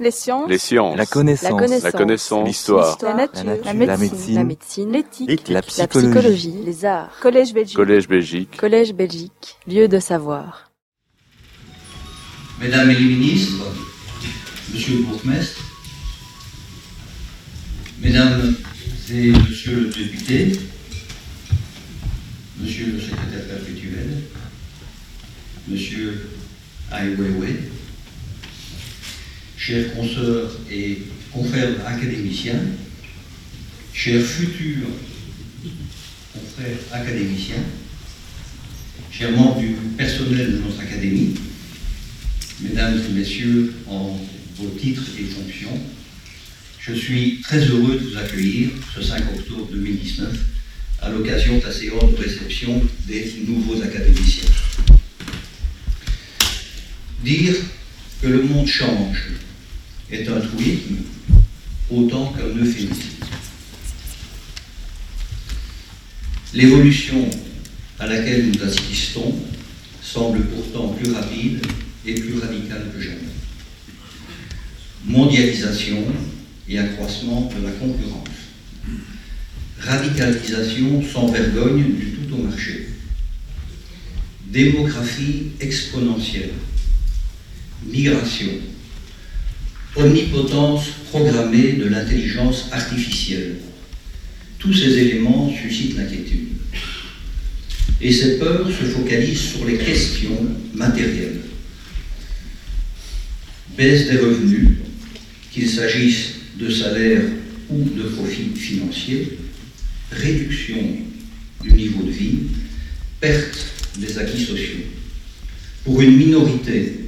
Les sciences. Les sciences. La connaissance. La connaissance. La. L'histoire. La nature. La nature. La La médecine. La. L'éthique. La La psychologie. psychologie. Les arts. Collège Belgique. Collège Belgique. Collège Belgique. Lieu de savoir. Mesdames et les ministres, Monsieur le bourgmestre, Mesdames et Monsieur le député, Monsieur le secrétaire perpétuel, Monsieur Ai Weiwei, chers consoeurs et confrères académiciens, chers futurs confrères académiciens, chers membres du personnel de notre académie, Mesdames et Messieurs, en vos titres et fonctions, je suis très heureux de vous accueillir ce 5 octobre 2019 à l'occasion de la séance de réception des nouveaux académiciens. Dire que le monde change est un truisme autant qu'un euphémisme. L'évolution à laquelle nous assistons semble pourtant plus rapide et plus radicale que jamais. Mondialisation et accroissement de la concurrence. Radicalisation sans vergogne du tout au marché. Démographie exponentielle. Migration. Omnipotence programmée de l'intelligence artificielle. Tous ces éléments suscitent l'inquiétude. Et ces peurs se focalisent sur les questions matérielles. Baisse des revenus, qu'il s'agisse de salaires ou de profits financiers, réduction du niveau de vie, perte des acquis sociaux. Pour une minorité,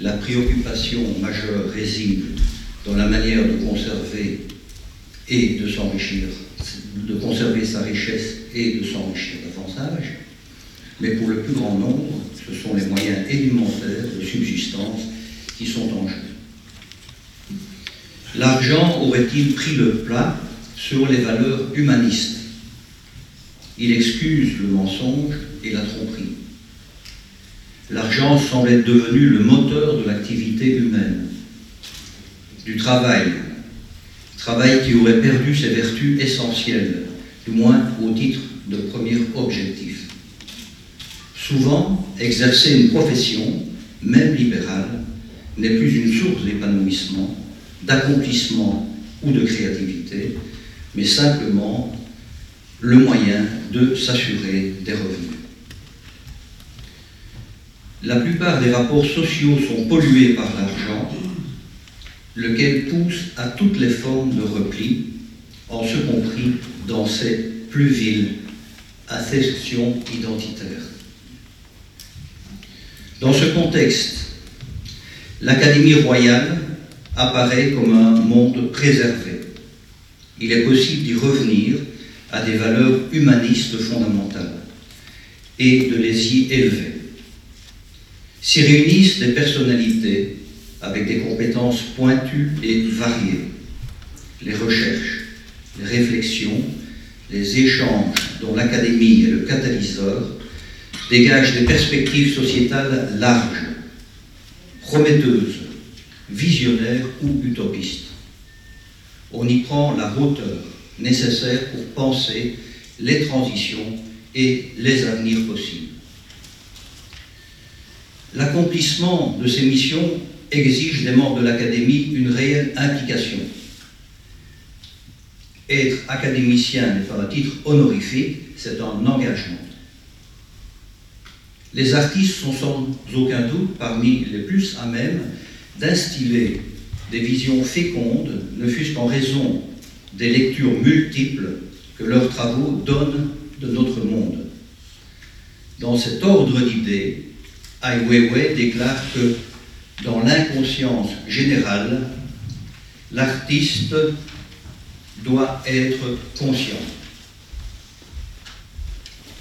la préoccupation majeure réside dans la manière de conserver et de s'enrichir, de conserver sa richesse et de s'enrichir davantage. Mais pour le plus grand nombre, ce sont les moyens élémentaires de subsistance qui sont en jeu. L'argent aurait-il pris le plat sur les valeurs humanistes? Il excuse le mensonge et la tromperie. L'argent semble être devenu le moteur de l'activité humaine, du travail, travail qui aurait perdu ses vertus essentielles, du moins au titre de premier objectif. Souvent, exercer une profession, même libérale, n'est plus une source d'épanouissement, d'accomplissement ou de créativité, mais simplement le moyen de s'assurer des revenus. La plupart des rapports sociaux sont pollués par l'argent, lequel pousse à toutes les formes de repli, en ce compris dans ces plus viles affections identitaires. Dans ce contexte, l'Académie royale apparaît comme un monde préservé. Il est possible d'y revenir à des valeurs humanistes fondamentales et de les y élever. S'y réunissent des personnalités avec des compétences pointues et variées. Les recherches, les réflexions, les échanges dont l'Académie est le catalyseur dégagent des perspectives sociétales larges, prometteuses, visionnaires ou utopistes. On y prend la hauteur nécessaire pour penser les transitions et les avenirs possibles. L'accomplissement de ces missions exige des membres de l'Académie une réelle implication. Être académicien n'est pas un titre honorifique, c'est un engagement. Les artistes sont sans aucun doute parmi les plus à même d'instiller des visions fécondes, ne fût-ce qu'en raison des lectures multiples que leurs travaux donnent de notre monde. Dans cet ordre d'idées, Ai Weiwei déclare que dans l'inconscience générale, l'artiste doit être conscient.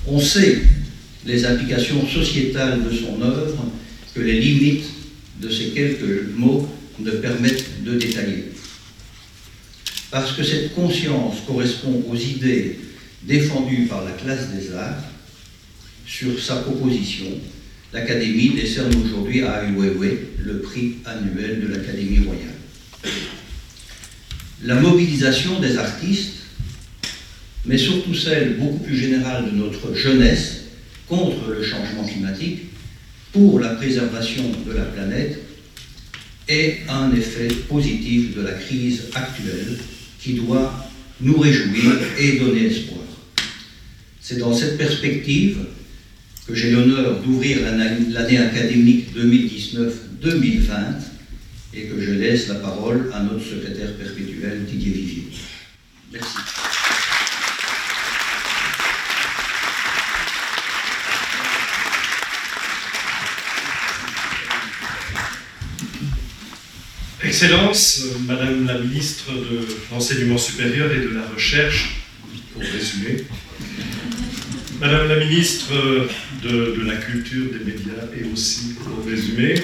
On sait les implications sociétales de son œuvre que les limites de ces quelques mots ne permettent de détailler. Parce que cette conscience correspond aux idées défendues par la classe des arts, sur sa proposition, l'Académie décerne aujourd'hui à Ai Weiwei le prix annuel de l'Académie royale. la mobilisation des artistes, mais surtout celle beaucoup plus générale de notre jeunesse contre le changement climatique, pour la préservation de la planète, est un effet positif de la crise actuelle qui doit nous réjouir et donner espoir. C'est dans cette perspective que j'ai l'honneur d'ouvrir l'année académique 2019-2020 et que je laisse la parole à notre secrétaire perpétuel Didier Vivier. Merci. Excellence, Madame la ministre de l'Enseignement supérieur et de la Recherche, pour résumer, Madame la ministre de, la Culture, des Médias et aussi, pour résumer,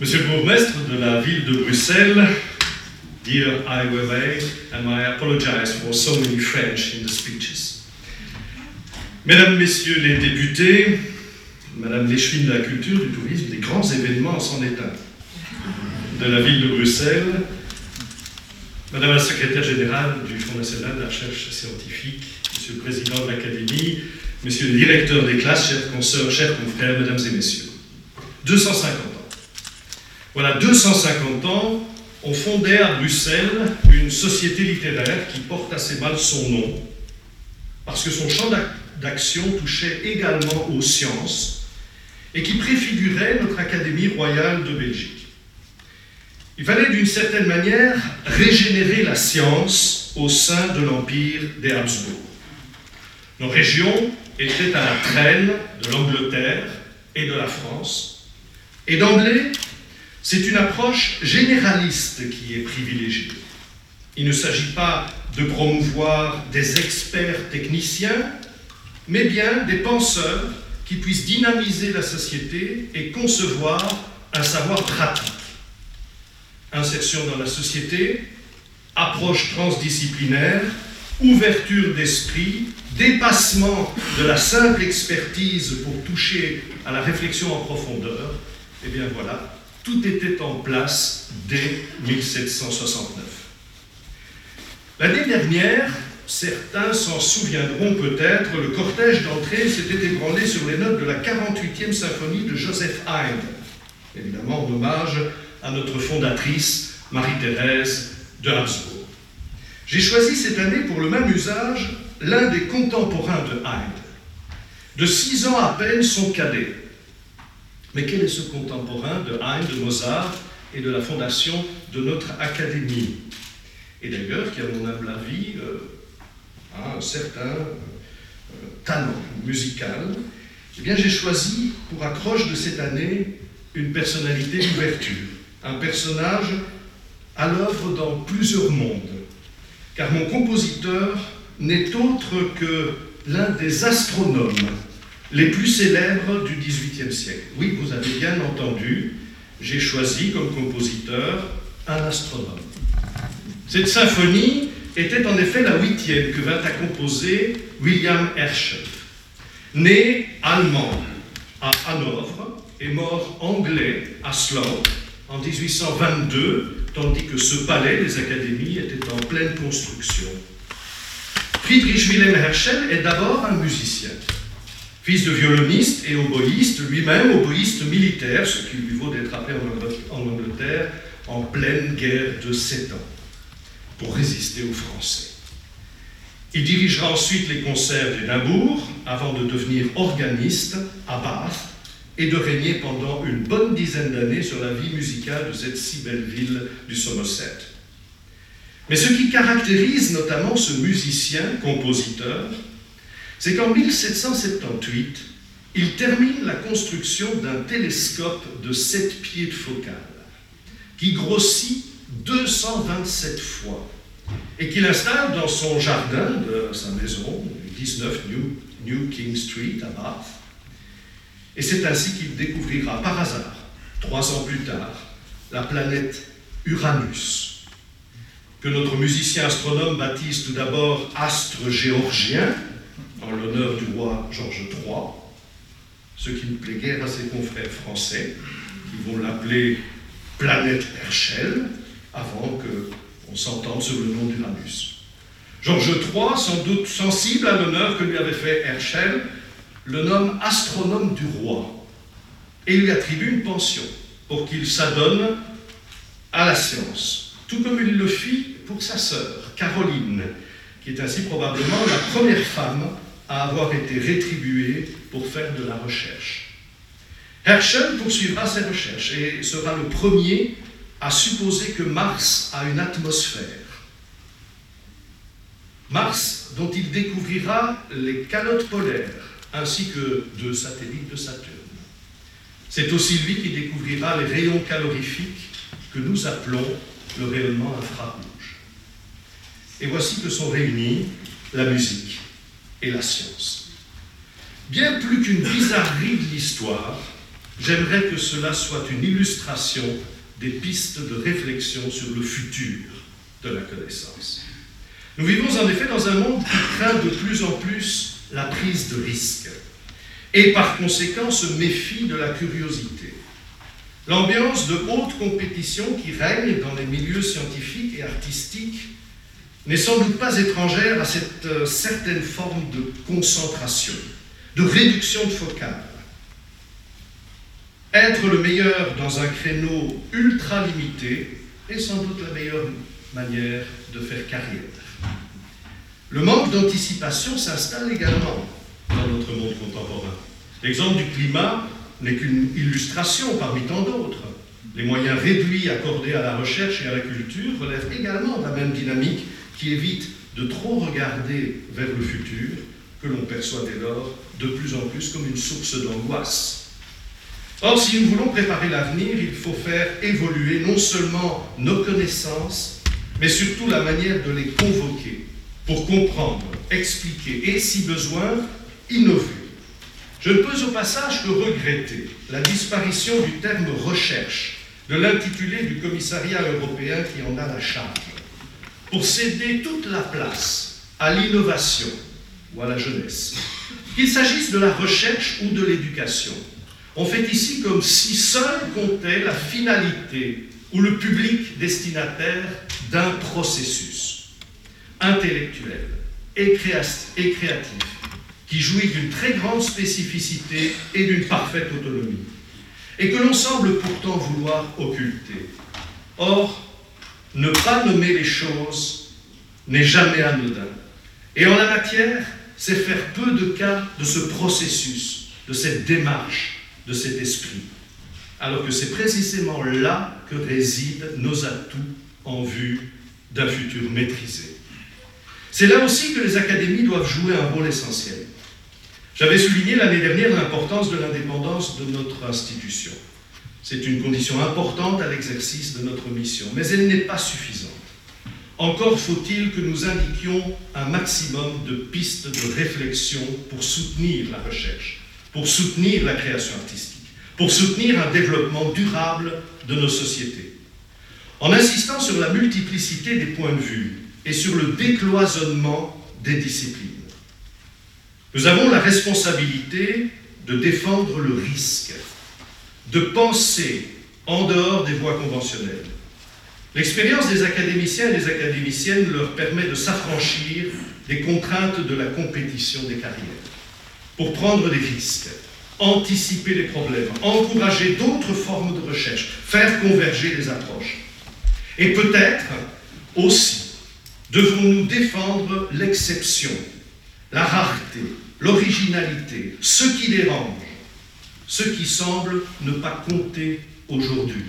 Monsieur le bourgmestre de la ville de Bruxelles, Dear Ai and I apologize for so many French in the speeches. Mesdames, Messieurs les députés, Madame l'échevine de la culture, du tourisme, des grands événements s'en état de la ville de Bruxelles, Madame la secrétaire générale du Fonds national de la recherche scientifique, Monsieur le président de l'Académie, Monsieur le directeur des classes, chers consoeurs, chers confrères, Mesdames et Messieurs. 250 ans. Voilà, 250 ans, on fondait à Bruxelles une société littéraire qui porte assez mal son nom, parce que son champ d'action touchait également aux sciences et qui préfigurait notre Académie royale de Belgique. Il fallait d'une certaine manière régénérer la science au sein de l'empire des Habsbourg. Nos régions étaient à la traîne de l'Angleterre et de la France. Et d'emblée, c'est une approche généraliste qui est privilégiée. Il ne s'agit pas de promouvoir des experts techniciens, mais bien des penseurs qui puissent dynamiser la société et concevoir un savoir pratique insertion dans la société, approche transdisciplinaire, ouverture d'esprit, dépassement de la simple expertise pour toucher à la réflexion en profondeur, eh bien voilà, tout était en place dès 1769. L'année dernière, certains s'en souviendront peut-être, le cortège d'entrée s'était ébranlé sur les notes de la 48e symphonie de Joseph Haydn, évidemment en hommage à notre fondatrice, Marie-Thérèse de Habsbourg. J'ai choisi cette année pour le même usage l'un des contemporains de Haydn, de six ans à peine son cadet. Mais quel est ce contemporain de Haydn, de Mozart et de la fondation de notre académie? Et d'ailleurs, qui, à mon humble avis, euh, a un certain euh, talent musical. Eh bien, j'ai choisi pour accroche de cette année une personnalité d'ouverture un personnage à l'œuvre dans plusieurs mondes, car mon compositeur n'est autre que l'un des astronomes les plus célèbres du XVIIIe siècle. Oui, vous avez bien entendu, j'ai choisi comme compositeur un astronome. Cette symphonie était en effet la huitième que vint à composer William Herschel, né allemand à Hanovre et mort anglais à Slough en 1822, tandis que ce palais des académies était en pleine construction. Friedrich Wilhelm Herschel est d'abord un musicien. Fils de violoniste et oboïste, lui-même oboïste militaire, ce qui lui vaut d'être appelé en Angleterre en pleine guerre de sept ans, pour résister aux Français. Il dirigera ensuite les concerts d'Édimbourg avant de devenir organiste à Bath et de régner pendant une bonne dizaine d'années sur la vie musicale de cette si belle ville du Somerset. Mais ce qui caractérise notamment ce musicien, compositeur, c'est qu'en 1778, il termine la construction d'un télescope de 7 pieds de focale, qui grossit 227 fois, et qu'il installe dans son jardin de sa maison, 19 New, New King Street à Bath, et c'est ainsi qu'il découvrira par hasard, trois ans plus tard, la planète Uranus, que notre musicien astronome baptise tout d'abord astre géorgien, en l'honneur du roi Georges III, ce qui ne plaît guère à ses confrères français, qui vont l'appeler planète Herschel, avant que On s'entend sur le nom d'Uranus. Georges III, sans doute sensible à l'honneur que lui avait fait Herschel, le nomme astronome du roi et lui attribue une pension pour qu'il s'adonne à la science, tout comme il le fit pour sa sœur, Caroline, qui est ainsi probablement la première femme à avoir été rétribuée pour faire de la recherche. Herschel poursuivra ses recherches et sera le premier à supposer que Mars a une atmosphère. Mars, dont il découvrira les calottes polaires, ainsi que deux satellites de Saturne. C'est aussi lui qui découvrira les rayons calorifiques que nous appelons le rayonnement infrarouge. Et voici que sont réunis la musique et la science. Bien plus qu'une bizarrerie de l'histoire, j'aimerais que cela soit une illustration des pistes de réflexion sur le futur de la connaissance. Nous vivons en effet dans un monde qui craint de plus en plus la prise de risque et par conséquent se méfie de la curiosité. L'ambiance de haute compétition qui règne dans les milieux scientifiques et artistiques n'est sans doute pas étrangère à cette euh, certaine forme de concentration, de réduction de focale. Être le meilleur dans un créneau ultra limité est sans doute la meilleure manière de faire carrière. Le manque d'anticipation s'installe également dans notre monde contemporain. L'exemple du climat n'est qu'une illustration parmi tant d'autres. Les moyens réduits accordés à la recherche et à la culture relèvent également de la même dynamique qui évite de trop regarder vers le futur, que l'on perçoit dès lors de plus en plus comme une source d'angoisse. Or, si nous voulons préparer l'avenir, il faut faire évoluer non seulement nos connaissances, mais surtout la manière de les convoquer pour comprendre, expliquer et, si besoin, innover. Je ne peux au passage que regretter la disparition du terme recherche de l'intitulé du commissariat européen qui en a la charge pour céder toute la place à l'innovation ou à la jeunesse. Qu'il s'agisse de la recherche ou de l'éducation, on fait ici comme si seul comptait la finalité ou le public destinataire d'un processus intellectuel et, créatif qui jouit d'une très grande spécificité et d'une parfaite autonomie, et que l'on semble pourtant vouloir occulter. Or, ne pas nommer les choses n'est jamais anodin. Et en la matière, c'est faire peu de cas de ce processus, de cette démarche, de cet esprit. Alors que c'est précisément là que résident nos atouts en vue d'un futur maîtrisé. C'est là aussi que les académies doivent jouer un rôle essentiel. J'avais souligné l'année dernière l'importance de l'indépendance de notre institution. C'est une condition importante à l'exercice de notre mission, mais elle n'est pas suffisante. Encore faut-il que nous indiquions un maximum de pistes de réflexion pour soutenir la recherche, pour soutenir la création artistique, pour soutenir un développement durable de nos sociétés. En insistant sur la multiplicité des points de vue et sur le décloisonnement des disciplines. Nous avons la responsabilité de défendre le risque de penser en dehors des voies conventionnelles. L'expérience des académiciens et des académiciennes leur permet de s'affranchir des contraintes de la compétition des carrières, pour prendre des risques, anticiper les problèmes, encourager d'autres formes de recherche, faire converger les approches. Et peut-être aussi devons-nous défendre l'exception, la rareté, l'originalité, ce qui dérange, ce qui semble ne pas compter aujourd'hui.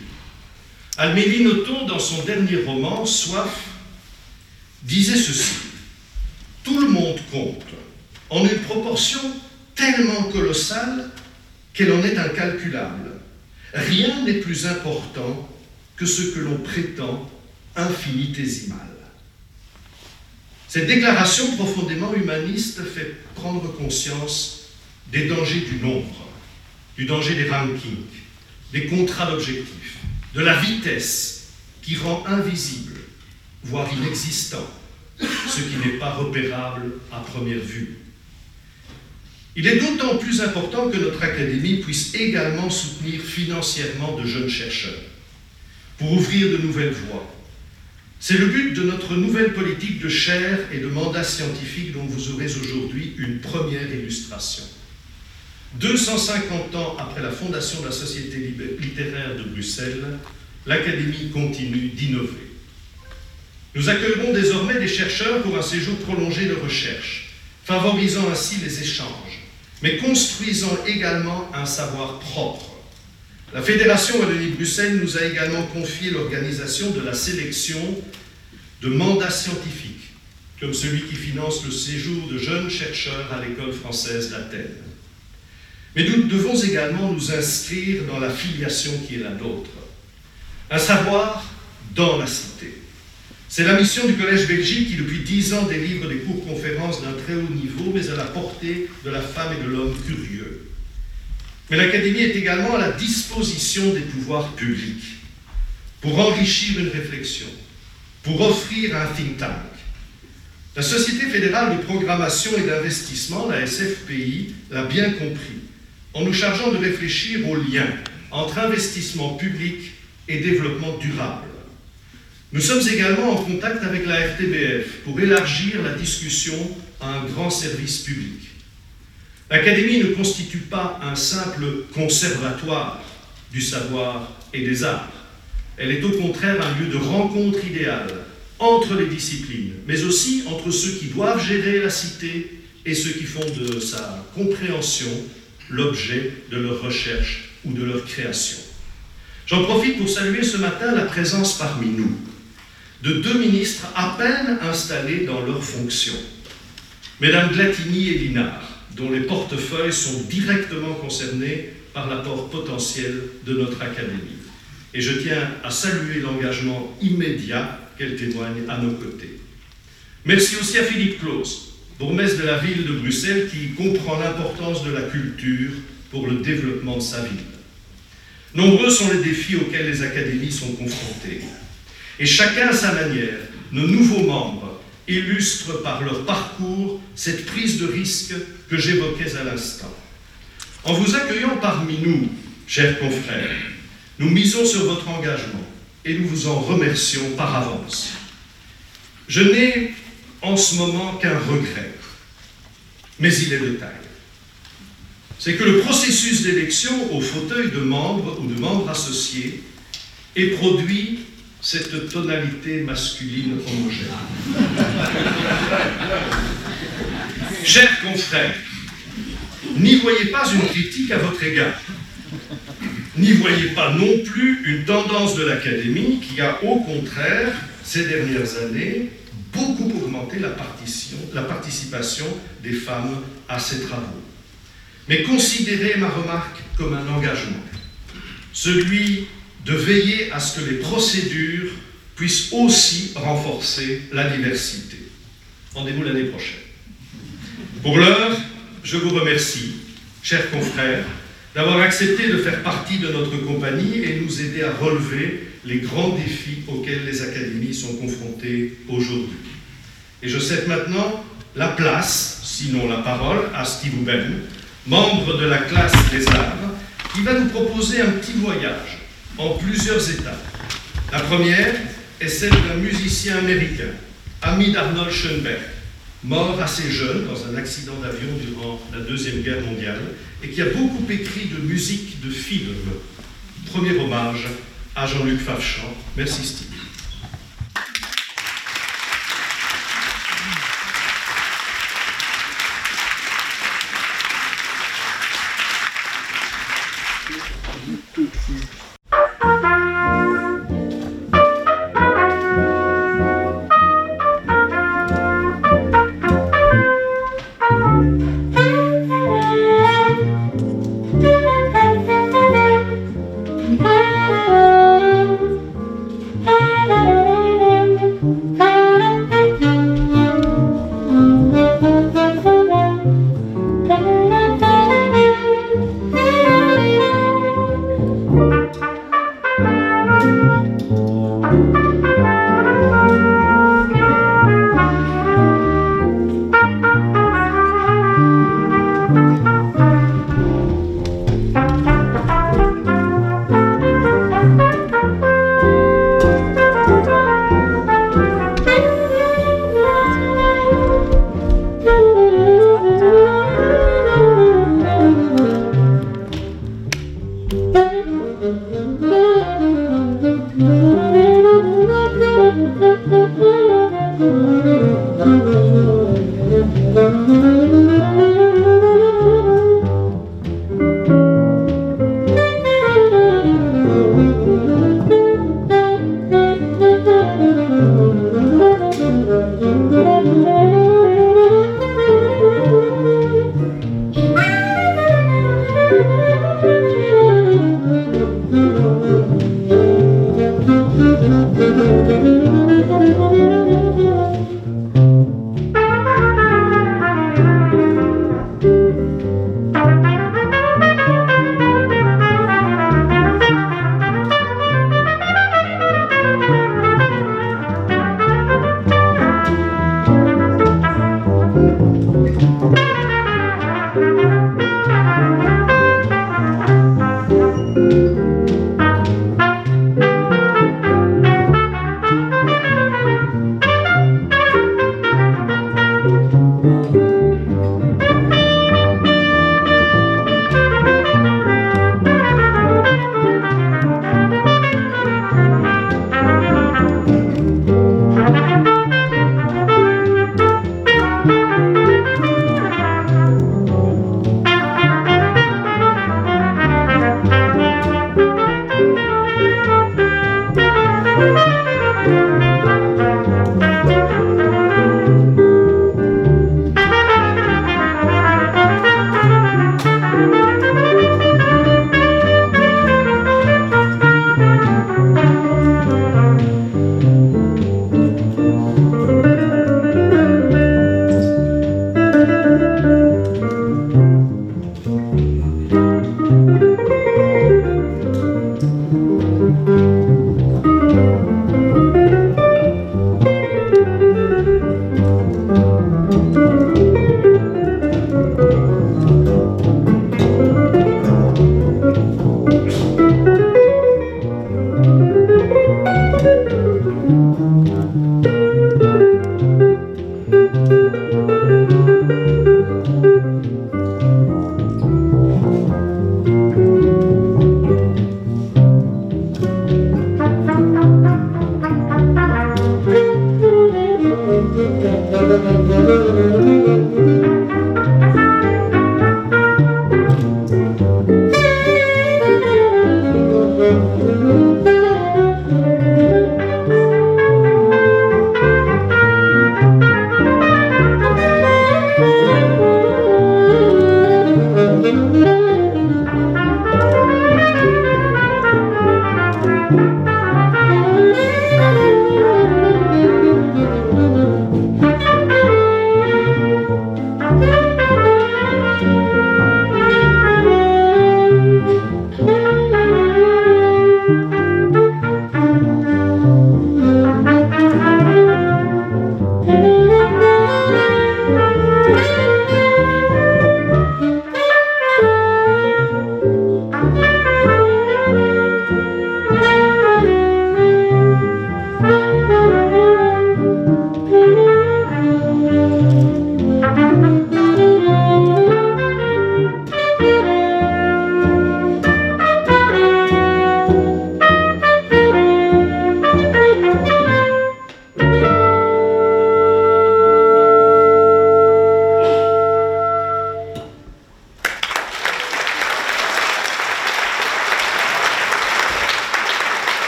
Almélie Nothomb, dans son dernier roman, Soif, disait ceci Tout le monde compte, en une proportion tellement colossale qu'elle en est incalculable. Rien n'est plus important que ce que l'on prétend infinitésimal. Cette déclaration profondément humaniste fait prendre conscience des dangers du nombre du danger des rankings, des contrats d'objectifs, de la vitesse qui rend invisible, voire inexistant, ce qui n'est pas repérable à première vue. Il est d'autant plus important que notre Académie puisse également soutenir financièrement de jeunes chercheurs pour ouvrir de nouvelles voies. C'est le but de notre nouvelle politique de chaire et de mandat scientifique dont vous aurez aujourd'hui une première illustration. 250 ans après la fondation de la Société littéraire de Bruxelles, l'Académie continue d'innover. Nous accueillerons désormais des chercheurs pour un séjour prolongé de recherche, favorisant ainsi les échanges, mais construisant également un savoir propre. La Fédération Wallonie-Bruxelles nous a également confié l'organisation de la sélection de mandats scientifiques, comme celui qui finance le séjour de jeunes chercheurs à l'école française d'Athènes. Mais nous devons également nous inscrire dans la filiation qui est la nôtre, un savoir dans la cité. C'est la mission du Collège Belgique qui, depuis dix ans, délivre des cours-conférences d'un très haut niveau, mais à la portée de la femme et de l'homme curieux. Mais l'Académie est également à la disposition des pouvoirs publics pour enrichir une réflexion, pour offrir un think tank. La Société fédérale de programmation et d'investissement, la SFPI, l'a bien compris, en nous chargeant de réfléchir au lien entre investissement public et développement durable. Nous sommes également en contact avec la FTBF pour élargir la discussion à un grand service public. L'Académie ne constitue pas un simple conservatoire du savoir et des arts. Elle est au contraire un lieu de rencontre idéale entre les disciplines, mais aussi entre ceux qui doivent gérer la cité et ceux qui font de sa compréhension l'objet de leur recherche ou de leur création. J'en profite pour saluer ce matin la présence parmi nous de deux ministres à peine installés dans leurs fonctions, Mesdames Glatini et Linard, dont les portefeuilles sont directement concernés par l'apport potentiel de notre Académie. Et je tiens à saluer l'engagement immédiat qu'elle témoigne à nos côtés. Merci aussi à Philippe Claus, bourgmestre de la ville de Bruxelles, qui comprend l'importance de la culture pour le développement de sa ville. Nombreux sont les défis auxquels les académies sont confrontées. Et chacun à sa manière, nos nouveaux membres illustrent par leur parcours cette prise de risque que j'évoquais à l'instant. En vous accueillant parmi nous, chers confrères, nous misons sur votre engagement et nous vous en remercions par avance. Je n'ai en ce moment qu'un regret, mais il est de taille. C'est que le processus d'élection au fauteuil de membres ou de membres associés ait produit cette tonalité masculine homogène. Chers confrères, n'y voyez pas une critique à votre égard. N'y voyez pas non plus une tendance de l'Académie qui a au contraire, ces dernières années, beaucoup augmenté la, la participation des femmes à ces travaux. Mais considérez ma remarque comme un engagement, celui de veiller à ce que les procédures puissent aussi renforcer la diversité. Rendez-vous l'année prochaine. Pour l'heure, je vous remercie, chers confrères, d'avoir accepté de faire partie de notre compagnie et nous aider à relever les grands défis auxquels les académies sont confrontées aujourd'hui. Et je cède maintenant la place, sinon la parole, à Steve Uben, membre de la classe des arts, qui va nous proposer un petit voyage en plusieurs étapes. La première est celle d'un musicien américain, ami d'Arnold Schoenberg, mort assez jeune dans un accident d'avion durant la Deuxième Guerre mondiale, et qui a beaucoup écrit de musique de film. Premier hommage à Jean-Luc Favchamp. Merci Steve.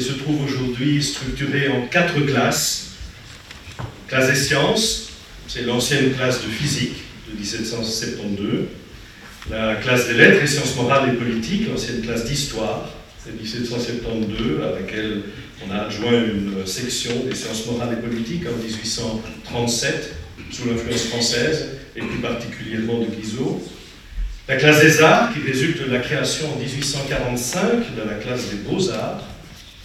se trouve aujourd'hui structurée en quatre classes. Classe des sciences, c'est l'ancienne classe de physique de 1772. La classe des lettres et sciences morales et politiques, l'ancienne classe d'histoire, c'est 1772, à laquelle on a adjoint une section des sciences morales et politiques en 1837, sous l'influence française, et plus particulièrement de Guizot. La classe des arts, qui résulte de la création en 1845 de la classe des beaux-arts,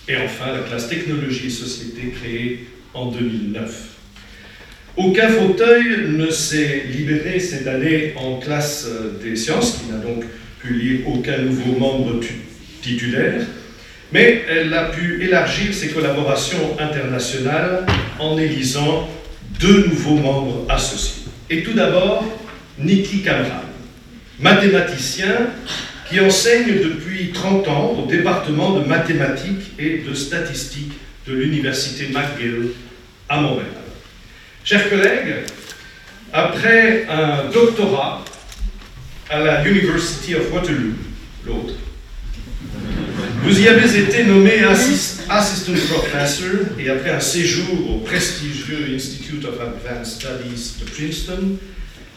et enfin la classe technologie et société créée en 2009. Aucun fauteuil ne s'est libéré cette année en classe des sciences, qui n'a donc pu lire aucun nouveau membre titulaire, mais elle a pu élargir ses collaborations internationales en élisant deux nouveaux membres associés. Et tout d'abord, Niki Kamran mathématicien qui enseigne depuis 30 ans au département de mathématiques et de statistiques de l'université McGill à Montréal. Chers collègues, après un doctorat à la University of Waterloo, l'autre, vous y avez été nommé assistant professor et après un séjour au prestigieux Institute of Advanced Studies de Princeton,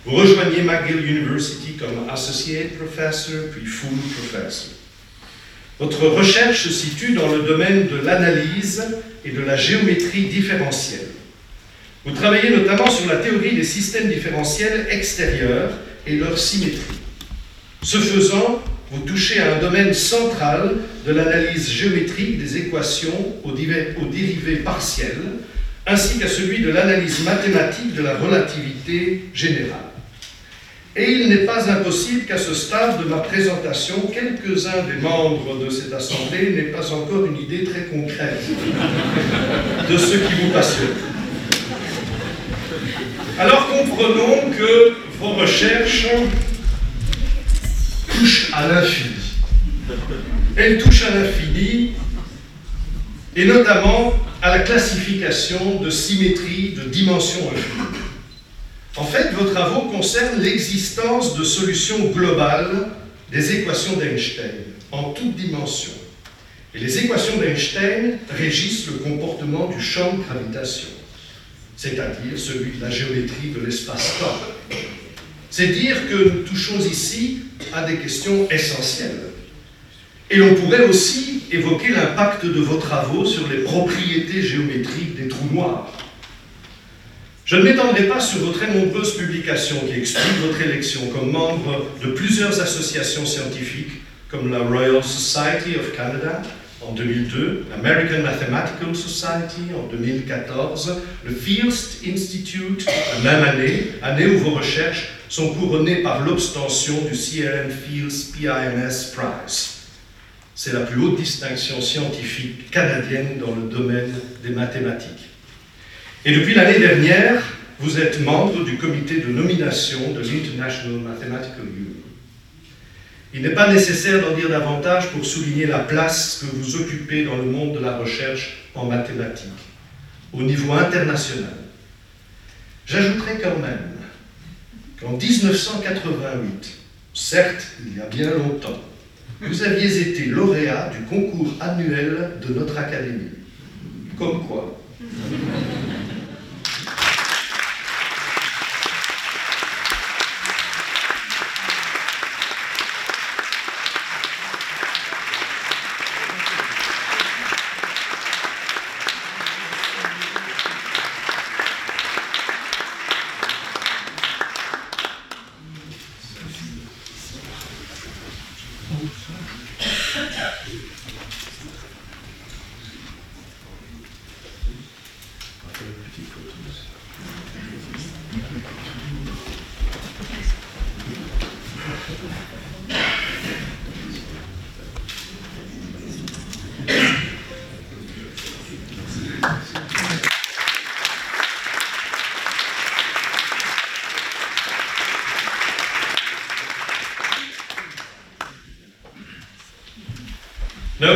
vous rejoignez McGill University comme associate professor, puis full professor. Votre recherche se situe dans le domaine de l'analyse et de la géométrie différentielle. Vous travaillez notamment sur la théorie des systèmes différentiels extérieurs et leur symétrie. Ce faisant, vous touchez à un domaine central de l'analyse géométrique des équations aux, dérivés partiels, ainsi qu'à celui de l'analyse mathématique de la relativité générale. Et il n'est pas impossible qu'à ce stade de ma présentation, quelques-uns des membres de cette Assemblée n'aient pas encore une idée très concrète de ce qui vous passionne. Alors comprenons que vos recherches touchent à l'infini. Elles touchent à l'infini et notamment à la classification de symétrie de dimension infinie. En fait, vos travaux concernent l'existence de solutions globales des équations d'Einstein, en toutes dimensions. Et les équations d'Einstein régissent le comportement du champ de gravitation, c'est-à-dire celui de la géométrie de l'espace-temps. C'est dire que nous touchons ici à des questions essentielles. Et l'on pourrait aussi évoquer l'impact de vos travaux sur les propriétés géométriques des trous noirs. Je ne m'étendrai pas sur vos très nombreuses publications qui expliquent votre élection comme membre de plusieurs associations scientifiques comme la Royal Society of Canada en 2002, l'American Mathematical Society en 2014, le Fields Institute la même année, année où vos recherches sont couronnées par l'obtention du CRM Fields PIMS Prize. C'est la plus haute distinction scientifique canadienne dans le domaine des mathématiques. Et depuis l'année dernière, vous êtes membre du comité de nomination de l'International Mathematical Union. Il n'est pas nécessaire d'en dire davantage pour souligner la place que vous occupez dans le monde de la recherche en mathématiques, au niveau international. J'ajouterai quand même qu'en 1988, certes il y a bien longtemps, vous aviez été lauréat du concours annuel de notre académie. Comme quoi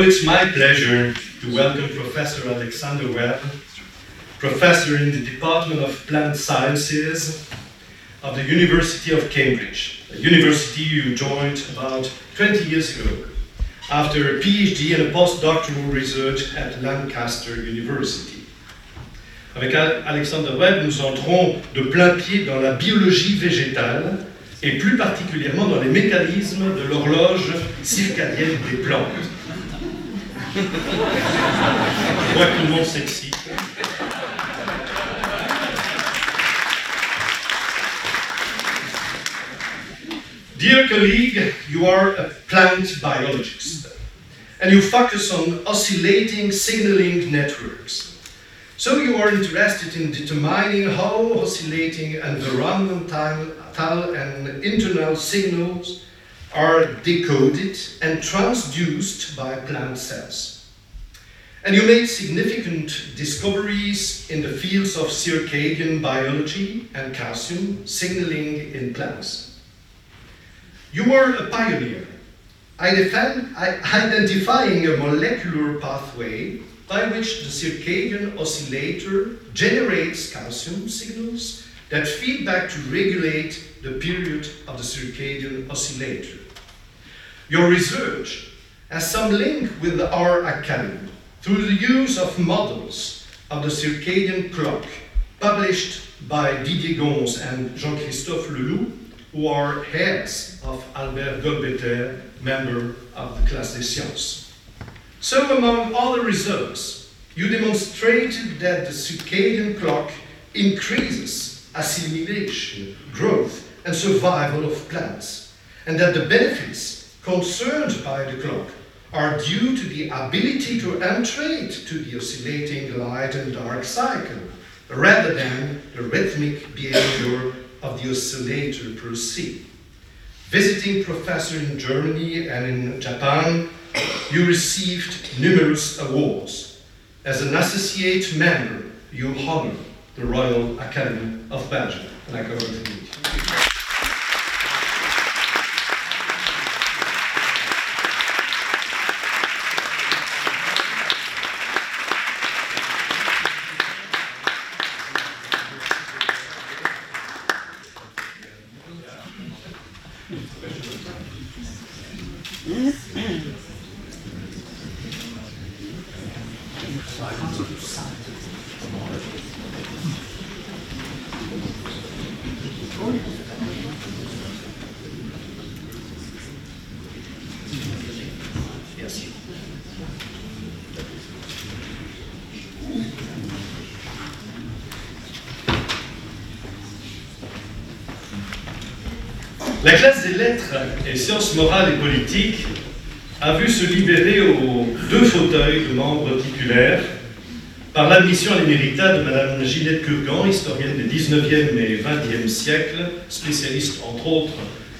Now it's my pleasure to welcome Professor Alexander Webb, professor in the Department of Plant Sciences of the University of Cambridge, a university you joined about 20 years ago after a PhD and a postdoctoral research at Lancaster University. Avec Alexander Webb, nous entrons de plein pied dans la biologie végétale et plus particulièrement dans les mécanismes de l'horloge circadienne des plantes. Dear colleague, you are a plant biologist and you focus on oscillating signaling networks. So you are interested in determining how oscillating environmental and internal signals are decoded and transduced by plant cells. And you made significant discoveries in the fields of circadian biology and calcium signaling in plants. You were a pioneer, identifying a molecular pathway by which the circadian oscillator generates calcium signals that feed back to regulate the period of the circadian oscillator. Your research has some link with our academy through the use of models of the circadian clock published by Didier Gons and Jean-Christophe Leloup, who are heads of Albert Golbeter, member of the Classe des Sciences. So, among other results, you demonstrated that the circadian clock increases assimilation, growth, and survival of plants, and that the benefits concerned by the clock are due to the ability to entrate to the oscillating light and dark cycle, rather than the rhythmic behavior of the oscillator per se. Visiting professor in Germany and in Japan, you received numerous awards. As an associate member, you honor the Royal Academy of Belgium. And I go over to you. Ginette Kurgan, historienne des 19e et 20e siècles, spécialiste entre autres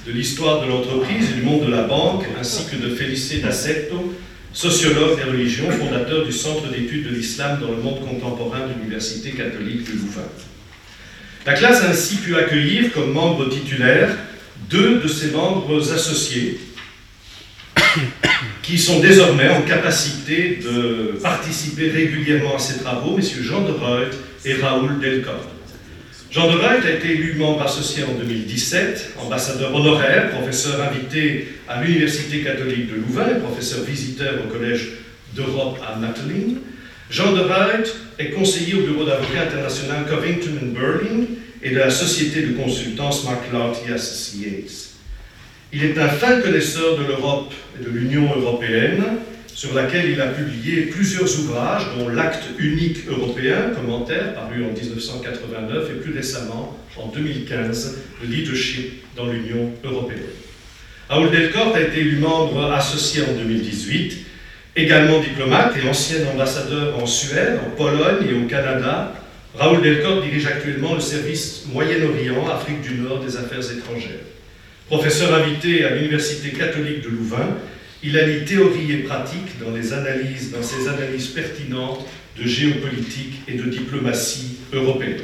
de l'histoire de l'entreprise et du monde de la banque, ainsi que de Félicé D'Assetto, sociologue des religions, fondateur du Centre d'études de l'islam dans le monde contemporain de l'Université catholique de Louvain. La classe a ainsi pu accueillir comme membres titulaires deux de ses membres associés, qui sont désormais en capacité de participer régulièrement à ces travaux, M. Jean de Reuth et Raoul Delcorte. Jean de Reuth a été élu membre associé en 2017, ambassadeur honoraire, professeur invité à l'Université catholique de Louvain professeur visiteur au Collège d'Europe à Mattelin. Jean de Reuth est conseiller au bureau d'avocat international Covington Burling et de la société de consultance McLarty Associates. Il est un fin connaisseur de l'Europe de l'Union européenne, sur laquelle il a publié plusieurs ouvrages, dont L'acte unique européen, commentaire paru en 1989, et plus récemment, en 2015, le leadership dans l'Union européenne. Raoul Delcorte a été élu membre associé en 2018, également diplomate et ancien ambassadeur en Suède, en Pologne et au Canada. Raoul Delcorte dirige actuellement le service Moyen-Orient, Afrique du Nord des affaires étrangères. Professeur invité à l'Université catholique de Louvain, il allie théorie et pratique dans, ses analyses pertinentes de géopolitique et de diplomatie européenne.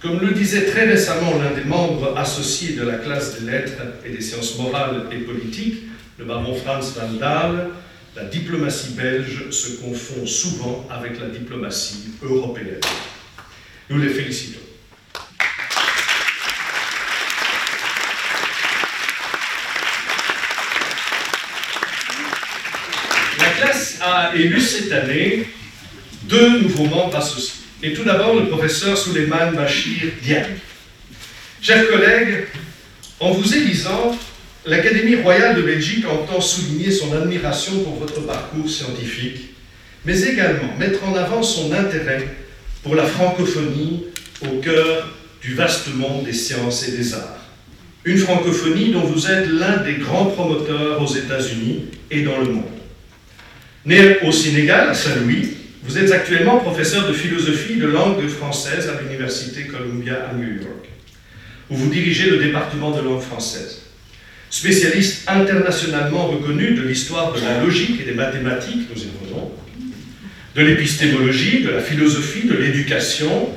Comme le disait très récemment l'un des membres associés de la classe des lettres et des sciences morales et politiques, le baron Franz van Daal, la diplomatie belge se confond souvent avec la diplomatie européenne. Nous les félicitons. classe élu cette année deux nouveaux membres associés. Et tout d'abord, le professeur Suleiman Bachir Diagne. Chers collègues, en vous élisant, l'Académie royale de Belgique entend souligner son admiration pour votre parcours scientifique, mais également mettre en avant son intérêt pour la francophonie au cœur du vaste monde des sciences et des arts. Une francophonie dont vous êtes l'un des grands promoteurs aux États-Unis et dans le monde. Né au Sénégal, à Saint-Louis, vous êtes actuellement professeur de philosophie de langue française à l'Université Columbia à New York, où vous dirigez le département de langue française. Spécialiste internationalement reconnu de l'histoire de la logique et des mathématiques, nous y revenons, de l'épistémologie, de la philosophie, de l'éducation,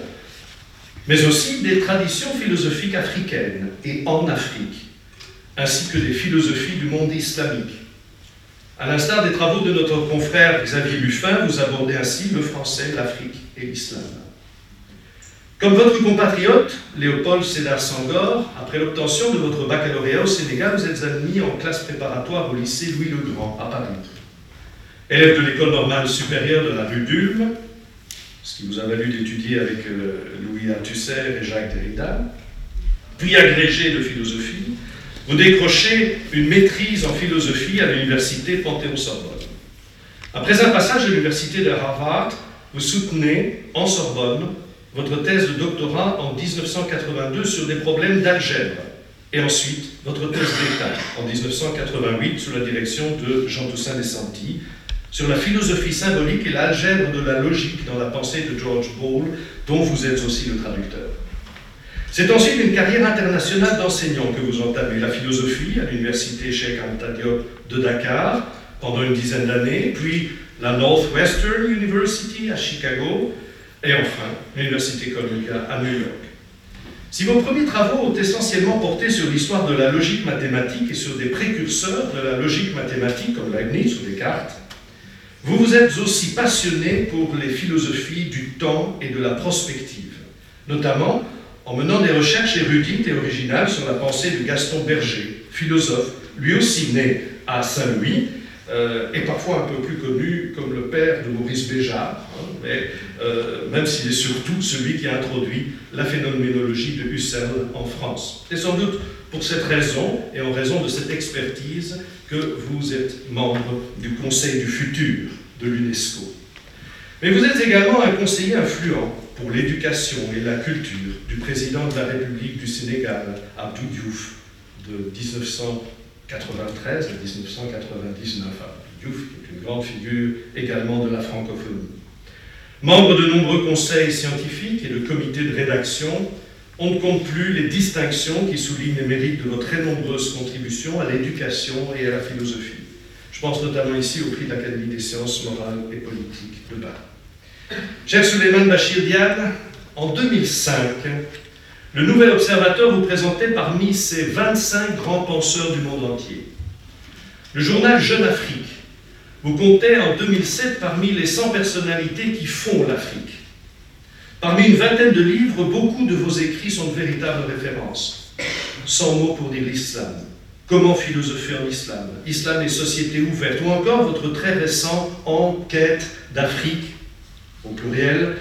mais aussi des traditions philosophiques africaines et en Afrique, ainsi que des philosophies du monde islamique à l'instar des travaux de notre confrère Xavier Buffin, vous abordez ainsi le français, l'Afrique et l'islam. Comme votre compatriote, Léopold Sédar Sangor, après l'obtention de votre baccalauréat au Sénégal, vous êtes admis en classe préparatoire au lycée Louis le Grand à Paris. Élève de l'école normale supérieure de la rue d'Ulm, ce qui vous a valu d'étudier avec euh, Louis Althusser et Jacques Derrida, puis agrégé de philosophie, vous décrochez une maîtrise en philosophie à l'université Panthéon-Sorbonne. Après un passage à l'université de Harvard, vous soutenez en Sorbonne votre thèse de doctorat en 1982 sur des problèmes d'algèbre et ensuite votre thèse d'État en 1988 sous la direction de Jean Toussaint Dessanti sur la philosophie symbolique et l'algèbre de la logique dans la pensée de George Ball, dont vous êtes aussi le traducteur. C'est ensuite une carrière internationale d'enseignant que vous entamez, la philosophie à l'université Cheikh Anta Diop de Dakar pendant une dizaine d'années, puis la Northwestern University à Chicago, et enfin l'Université Columbia à New York. Si vos premiers travaux ont essentiellement porté sur l'histoire de la logique mathématique et sur des précurseurs de la logique mathématique comme Leibniz ou Descartes, vous vous êtes aussi passionné pour les philosophies du temps et de la prospective, notamment en menant des recherches érudites et originales sur la pensée de Gaston Berger, philosophe, lui aussi né à Saint-Louis, euh, et parfois un peu plus connu comme le père de Maurice Béjart, hein, mais euh, même s'il est surtout celui qui a introduit la phénoménologie de Husserl en France. Et sans doute pour cette raison, et en raison de cette expertise, que vous êtes membre du Conseil du futur de l'UNESCO. Mais vous êtes également un conseiller influent pour l'éducation et la culture du président de la République du Sénégal, Abdou Diouf, de 1993 à 1999. Diouf est une grande figure également de la francophonie. Membre de nombreux conseils scientifiques et de comités de rédaction, on ne compte plus les distinctions qui soulignent les mérites de vos très nombreuses contributions à l'éducation et à la philosophie. Je pense notamment ici au prix de l'Académie des sciences morales et politiques Cher Suleiman Bachir Diane, en 2005, le Nouvel Observateur vous présentait parmi ses 25 grands penseurs du monde entier. Le journal Jeune Afrique vous comptait en 2007 parmi les 100 personnalités qui font l'Afrique. Parmi une vingtaine de livres, beaucoup de vos écrits sont de véritables références. 100 mots pour dire l'islam. Comment philosopher en islam? Islam et sociétés ouvertes. Ou encore votre très récent Enquête d'Afrique, au pluriel,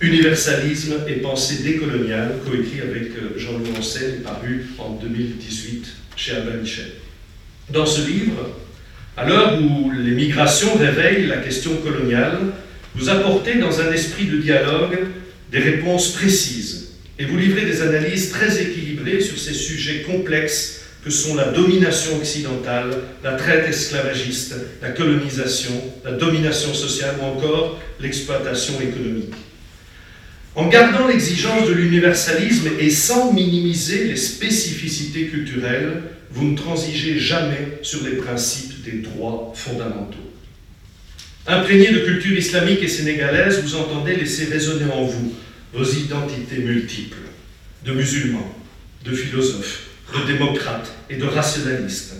Universalisme et pensée décoloniale, coécrit avec euh, Jean-Louis Ancel, paru en 2018 chez Albin Michel. Dans ce livre, à l'heure où les migrations réveillent la question coloniale, vous apportez dans un esprit de dialogue des réponses précises et vous livrez des analyses très équilibrées sur ces sujets complexes que sont la domination occidentale, la traite esclavagiste, la colonisation, la domination sociale ou encore l'exploitation économique. En gardant l'exigence de l'universalisme et sans minimiser les spécificités culturelles, vous ne transigez jamais sur les principes des droits fondamentaux. Imprégné de culture islamique et sénégalaise, vous entendez laisser résonner en vous vos identités multiples, de musulmans, de philosophes, de démocrates et de rationalistes.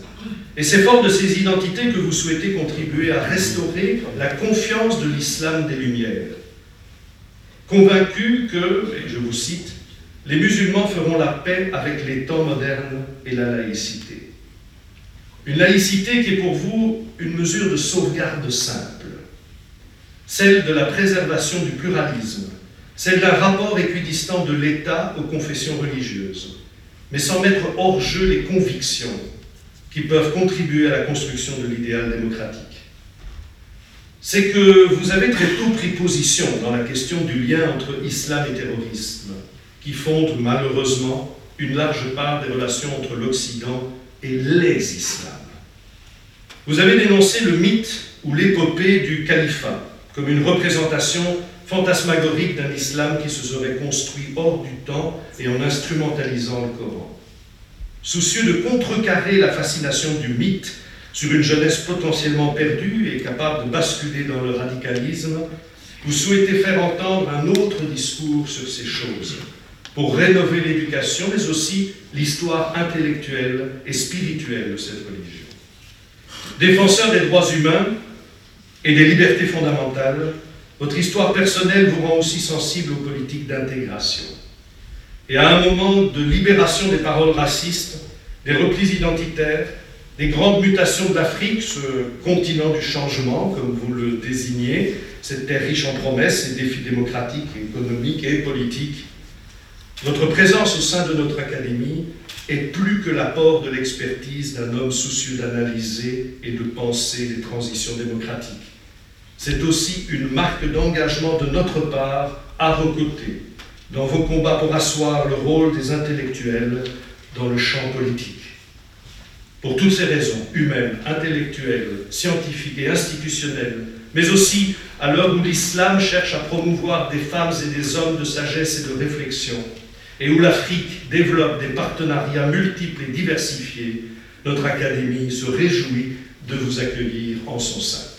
Et c'est fort de ces identités que vous souhaitez contribuer à restaurer la confiance de l'islam des Lumières. Convaincu que, et je vous cite, les musulmans feront la paix avec les temps modernes et la laïcité. Une laïcité qui est pour vous une mesure de sauvegarde simple, celle de la préservation du pluralisme, celle d'un rapport équidistant de l'État aux confessions religieuses, mais sans mettre hors jeu les convictions qui peuvent contribuer à la construction de l'idéal démocratique. C'est que vous avez très tôt pris position dans la question du lien entre islam et terrorisme, qui fonde malheureusement une large part des relations entre l'Occident et les islams. Vous avez dénoncé le mythe ou l'épopée du califat comme une représentation fantasmagorique d'un islam qui se serait construit hors du temps et en instrumentalisant le Coran. Soucieux de contrecarrer la fascination du mythe sur une jeunesse potentiellement perdue et capable de basculer dans le radicalisme, vous souhaitez faire entendre un autre discours sur ces choses, pour rénover l'éducation, mais aussi l'histoire intellectuelle et spirituelle de cette religion. Défenseur des droits humains et des libertés fondamentales, votre histoire personnelle vous rend aussi sensible aux politiques d'intégration. Et à un moment de libération des paroles racistes, des replis identitaires, des grandes mutations de l'Afrique, ce continent du changement, comme vous le désignez, cette terre riche en promesses et défis démocratiques, économiques et politiques, votre présence au sein de notre Académie est plus que l'apport de l'expertise d'un homme soucieux d'analyser et de penser les transitions démocratiques. C'est aussi une marque d'engagement de notre part à vos côtés dans vos combats pour asseoir le rôle des intellectuels dans le champ politique. Pour toutes ces raisons, humaines, intellectuelles, scientifiques et institutionnelles, mais aussi à l'heure où l'islam cherche à promouvoir des femmes et des hommes de sagesse et de réflexion, et où l'Afrique développe des partenariats multiples et diversifiés, notre Académie se réjouit de vous accueillir en son sein.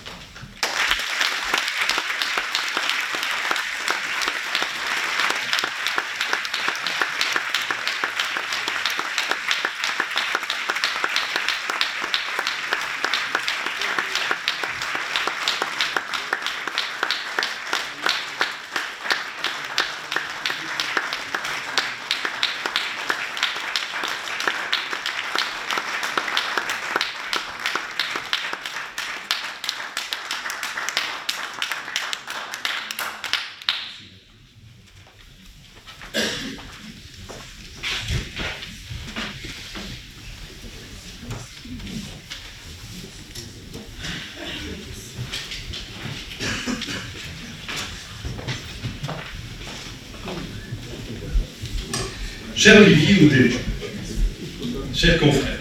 Chers confrères,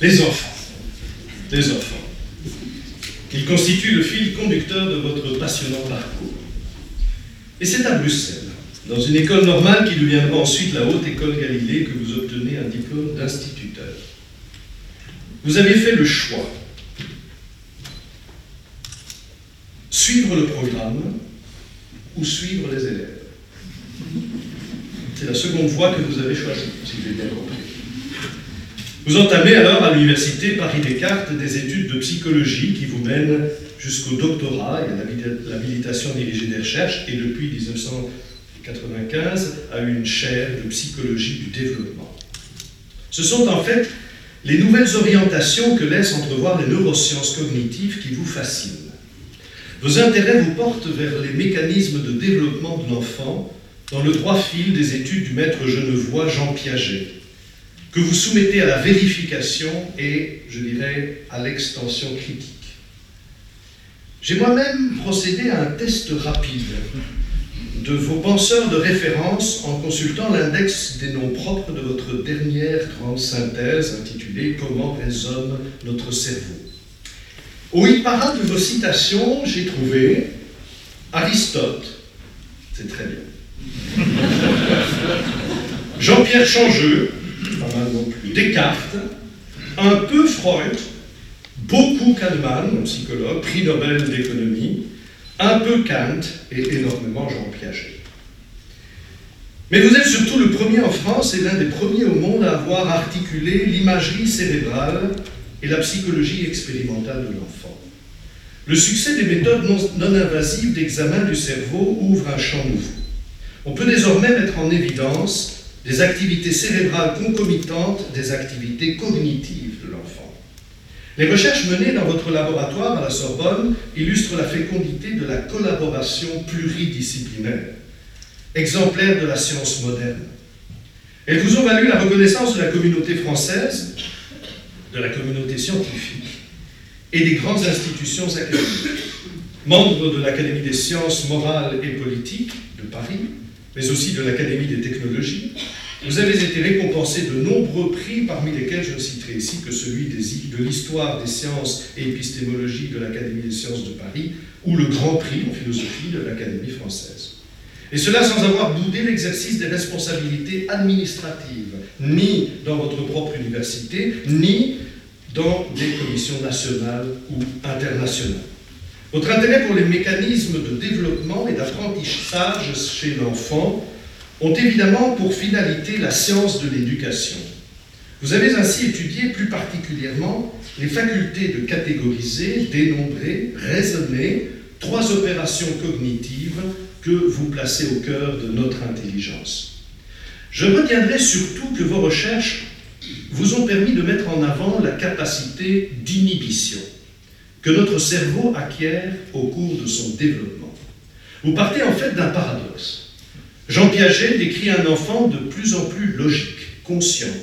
les enfants, les enfants, ils constituent le fil conducteur de votre passionnant parcours. Et c'est à Bruxelles, dans une école normale qui deviendra ensuite la Haute École Galilée, que vous obtenez un diplôme d'instituteur. Vous avez fait le choix. Suivre le programme ou suivre les élèves. C'est la seconde choisie, si j'ai bien compris. Vous entamez alors à l'université Paris-Descartes des études de psychologie qui vous mènent jusqu'au doctorat et à l'habilitation dirigée des recherches et depuis 1995 à une chaire de psychologie du développement. Ce sont en fait les nouvelles orientations que laissent entrevoir les neurosciences cognitives qui vous fascinent. Vos intérêts vous portent vers les mécanismes de développement de l'enfant dans le droit fil des études du maître genevois Jean Piaget, que vous soumettez à la vérification et, je dirais, à l'extension critique. J'ai moi-même procédé à un test rapide de vos penseurs de référence en consultant l'index des noms propres de votre dernière grande synthèse intitulée Comment résonne notre cerveau. Au parade de vos citations, j'ai trouvé Aristote, c'est très bien. Jean-Pierre Changeux, non. Descartes, un peu Freud, beaucoup Kahneman, psychologue, prix Nobel d'économie, un peu Kant et énormément Jean Piaget. Mais vous êtes surtout le premier en France et l'un des premiers au monde à avoir articulé l'imagerie cérébrale et la psychologie expérimentale de l'enfant. Le succès des méthodes non, invasives d'examen du cerveau ouvre un champ nouveau. On peut désormais mettre en évidence des activités cérébrales concomitantes des activités cognitives de l'enfant. Les recherches menées dans votre laboratoire à la Sorbonne illustrent la fécondité de la collaboration pluridisciplinaire, exemplaire de la science moderne. Elles vous ont valu la reconnaissance de la communauté française, de la communauté scientifique et des grandes institutions académiques. Membres de l'Académie des sciences morales et politiques de Paris, mais aussi de l'Académie des technologies, vous avez été récompensé de nombreux prix, parmi lesquels je ne citerai ici que celui de l'histoire des sciences et épistémologie de l'Académie des sciences de Paris, ou le Grand Prix en philosophie de l'Académie française. Et cela sans avoir boudé l'exercice des responsabilités administratives, ni dans votre propre université, ni dans des commissions nationales ou internationales. Votre intérêt pour les mécanismes de développement et d'apprentissage chez l'enfant ont évidemment pour finalité la science de l'éducation. Vous avez ainsi étudié plus particulièrement les facultés de catégoriser, dénombrer, raisonner, trois opérations cognitives que vous placez au cœur de notre intelligence. Je retiendrai surtout que vos recherches vous ont permis de mettre en avant la capacité d'inhibition que notre cerveau acquiert au cours de son développement. Vous partez en fait d'un paradoxe. Jean Piaget décrit un enfant de plus en plus logique, conscient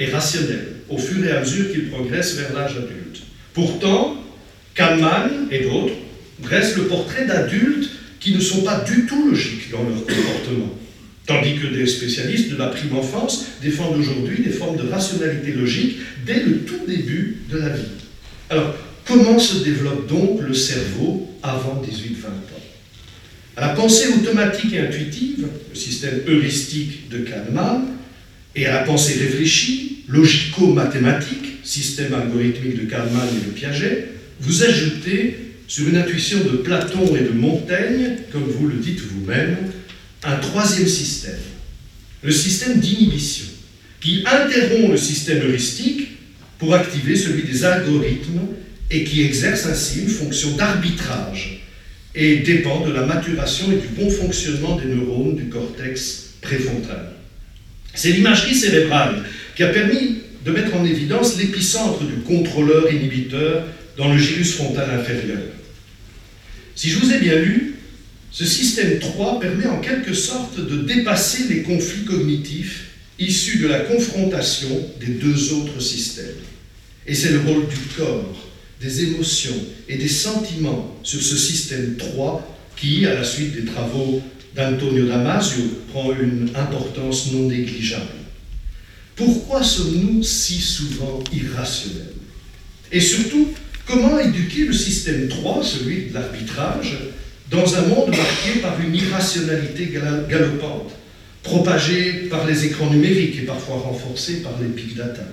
et rationnel au fur et à mesure qu'il progresse vers l'âge adulte. Pourtant, Kahneman et d'autres dressent le portrait d'adultes qui ne sont pas du tout logiques dans leur comportement, tandis que des spécialistes de la prime enfance défendent aujourd'hui des formes de rationalité logique dès le tout début de la vie. Alors, Comment se développe donc le cerveau avant 18-20 ans? À la pensée automatique et intuitive, le système heuristique de Kahneman, et à la pensée réfléchie, logico-mathématique, système algorithmique de Kahneman et de Piaget, vous ajoutez, sur une intuition de Platon et de Montaigne, comme vous le dites vous-même, un troisième système, le système d'inhibition, qui interrompt le système heuristique pour activer celui des algorithmes et qui exerce ainsi une fonction d'arbitrage et dépend de la maturation et du bon fonctionnement des neurones du cortex préfrontal. C'est l'imagerie cérébrale qui a permis de mettre en évidence l'épicentre du contrôleur inhibiteur dans le gyrus frontal inférieur. Si je vous ai bien lu, ce système 3 permet en quelque sorte de dépasser les conflits cognitifs issus de la confrontation des deux autres systèmes. Et c'est le rôle du corps des émotions et des sentiments sur ce système 3 qui, à la suite des travaux d'Antonio Damasio, prend une importance non négligeable. Pourquoi sommes-nous si souvent irrationnels? Et surtout, comment éduquer le système 3, celui de l'arbitrage, dans un monde marqué par une irrationalité galopante, propagée par les écrans numériques et parfois renforcée par les big data?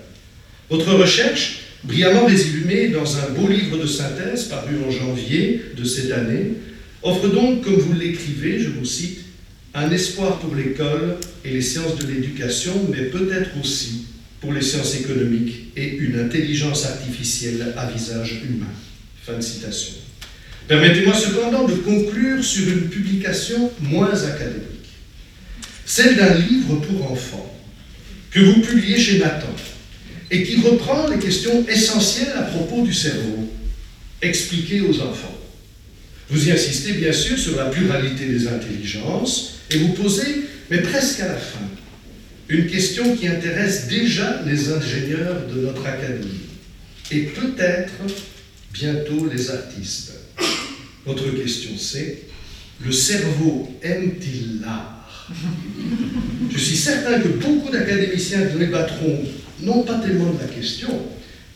Votre recherche, brillamment résumée dans un beau livre de synthèse paru en janvier de cette année, offre donc, comme vous l'écrivez, je vous cite, un espoir pour l'école et les sciences de l'éducation, mais peut-être aussi pour les sciences économiques et une intelligence artificielle à visage humain. Fin de citation. Permettez-moi cependant de conclure sur une publication moins académique, celle d'un livre pour enfants que vous publiez chez Nathan et qui reprend les questions essentielles à propos du cerveau expliquées aux enfants. Vous y insistez bien sûr sur la pluralité des intelligences et vous posez, mais presque à la fin, une question qui intéresse déjà les ingénieurs de notre académie et peut-être bientôt les artistes. Votre question c'est, le cerveau aime-t-il l'art? Je suis certain que beaucoup d'académiciens débattront non pas tellement de la question,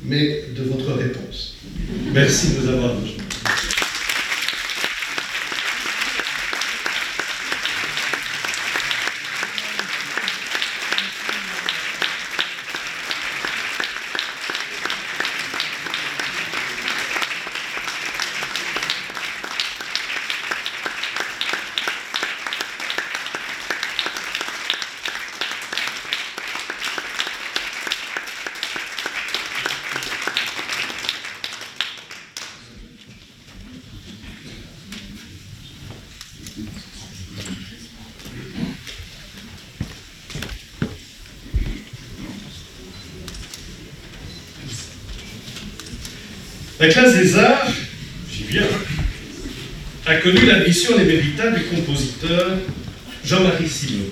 mais de votre réponse. Merci de nous avoir rejoints. La classe des arts, j'y viens, a connu l'admission l'émérita du compositeur Jean-Marie Simon,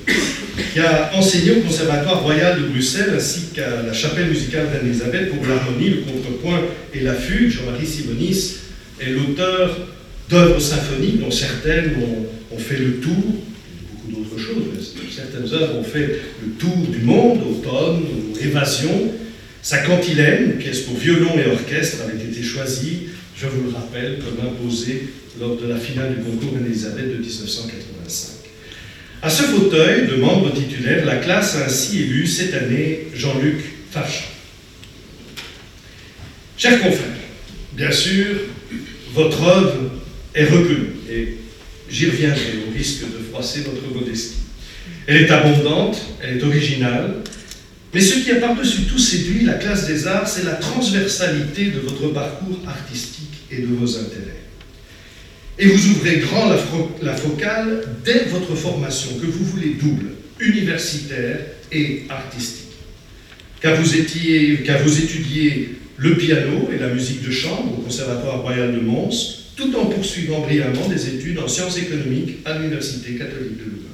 qui a enseigné au Conservatoire royal de Bruxelles ainsi qu'à la chapelle musicale d'Anne-Elisabeth pour l'harmonie, le contrepoint et la fugue. Jean-Marie Simonis est l'auteur d'œuvres symphoniques dont certaines ont, fait le tour, beaucoup d'autres choses, certaines œuvres ont fait le tour du monde, automne, évasion, sa cantilène, pièce pour violon et orchestre, avait été choisie, je vous le rappelle, comme imposée lors de la finale du concours Elisabeth de 1985. À ce fauteuil de membre titulaire, la classe a ainsi élu cette année Jean-Luc Fachin. Chers confrères, bien sûr, votre œuvre est reconnue et j'y reviendrai au risque de froisser votre modestie. Elle est abondante, elle est originale, mais ce qui a par-dessus tout séduit la classe des arts, c'est la transversalité de votre parcours artistique et de vos intérêts. Et vous ouvrez grand la, focale dès votre formation, que vous voulez double, universitaire et artistique. Car vous, étiez, car vous étudiez le piano et la musique de chambre au Conservatoire royal de Mons, tout en poursuivant brillamment des études en sciences économiques à l'Université catholique de Louvain.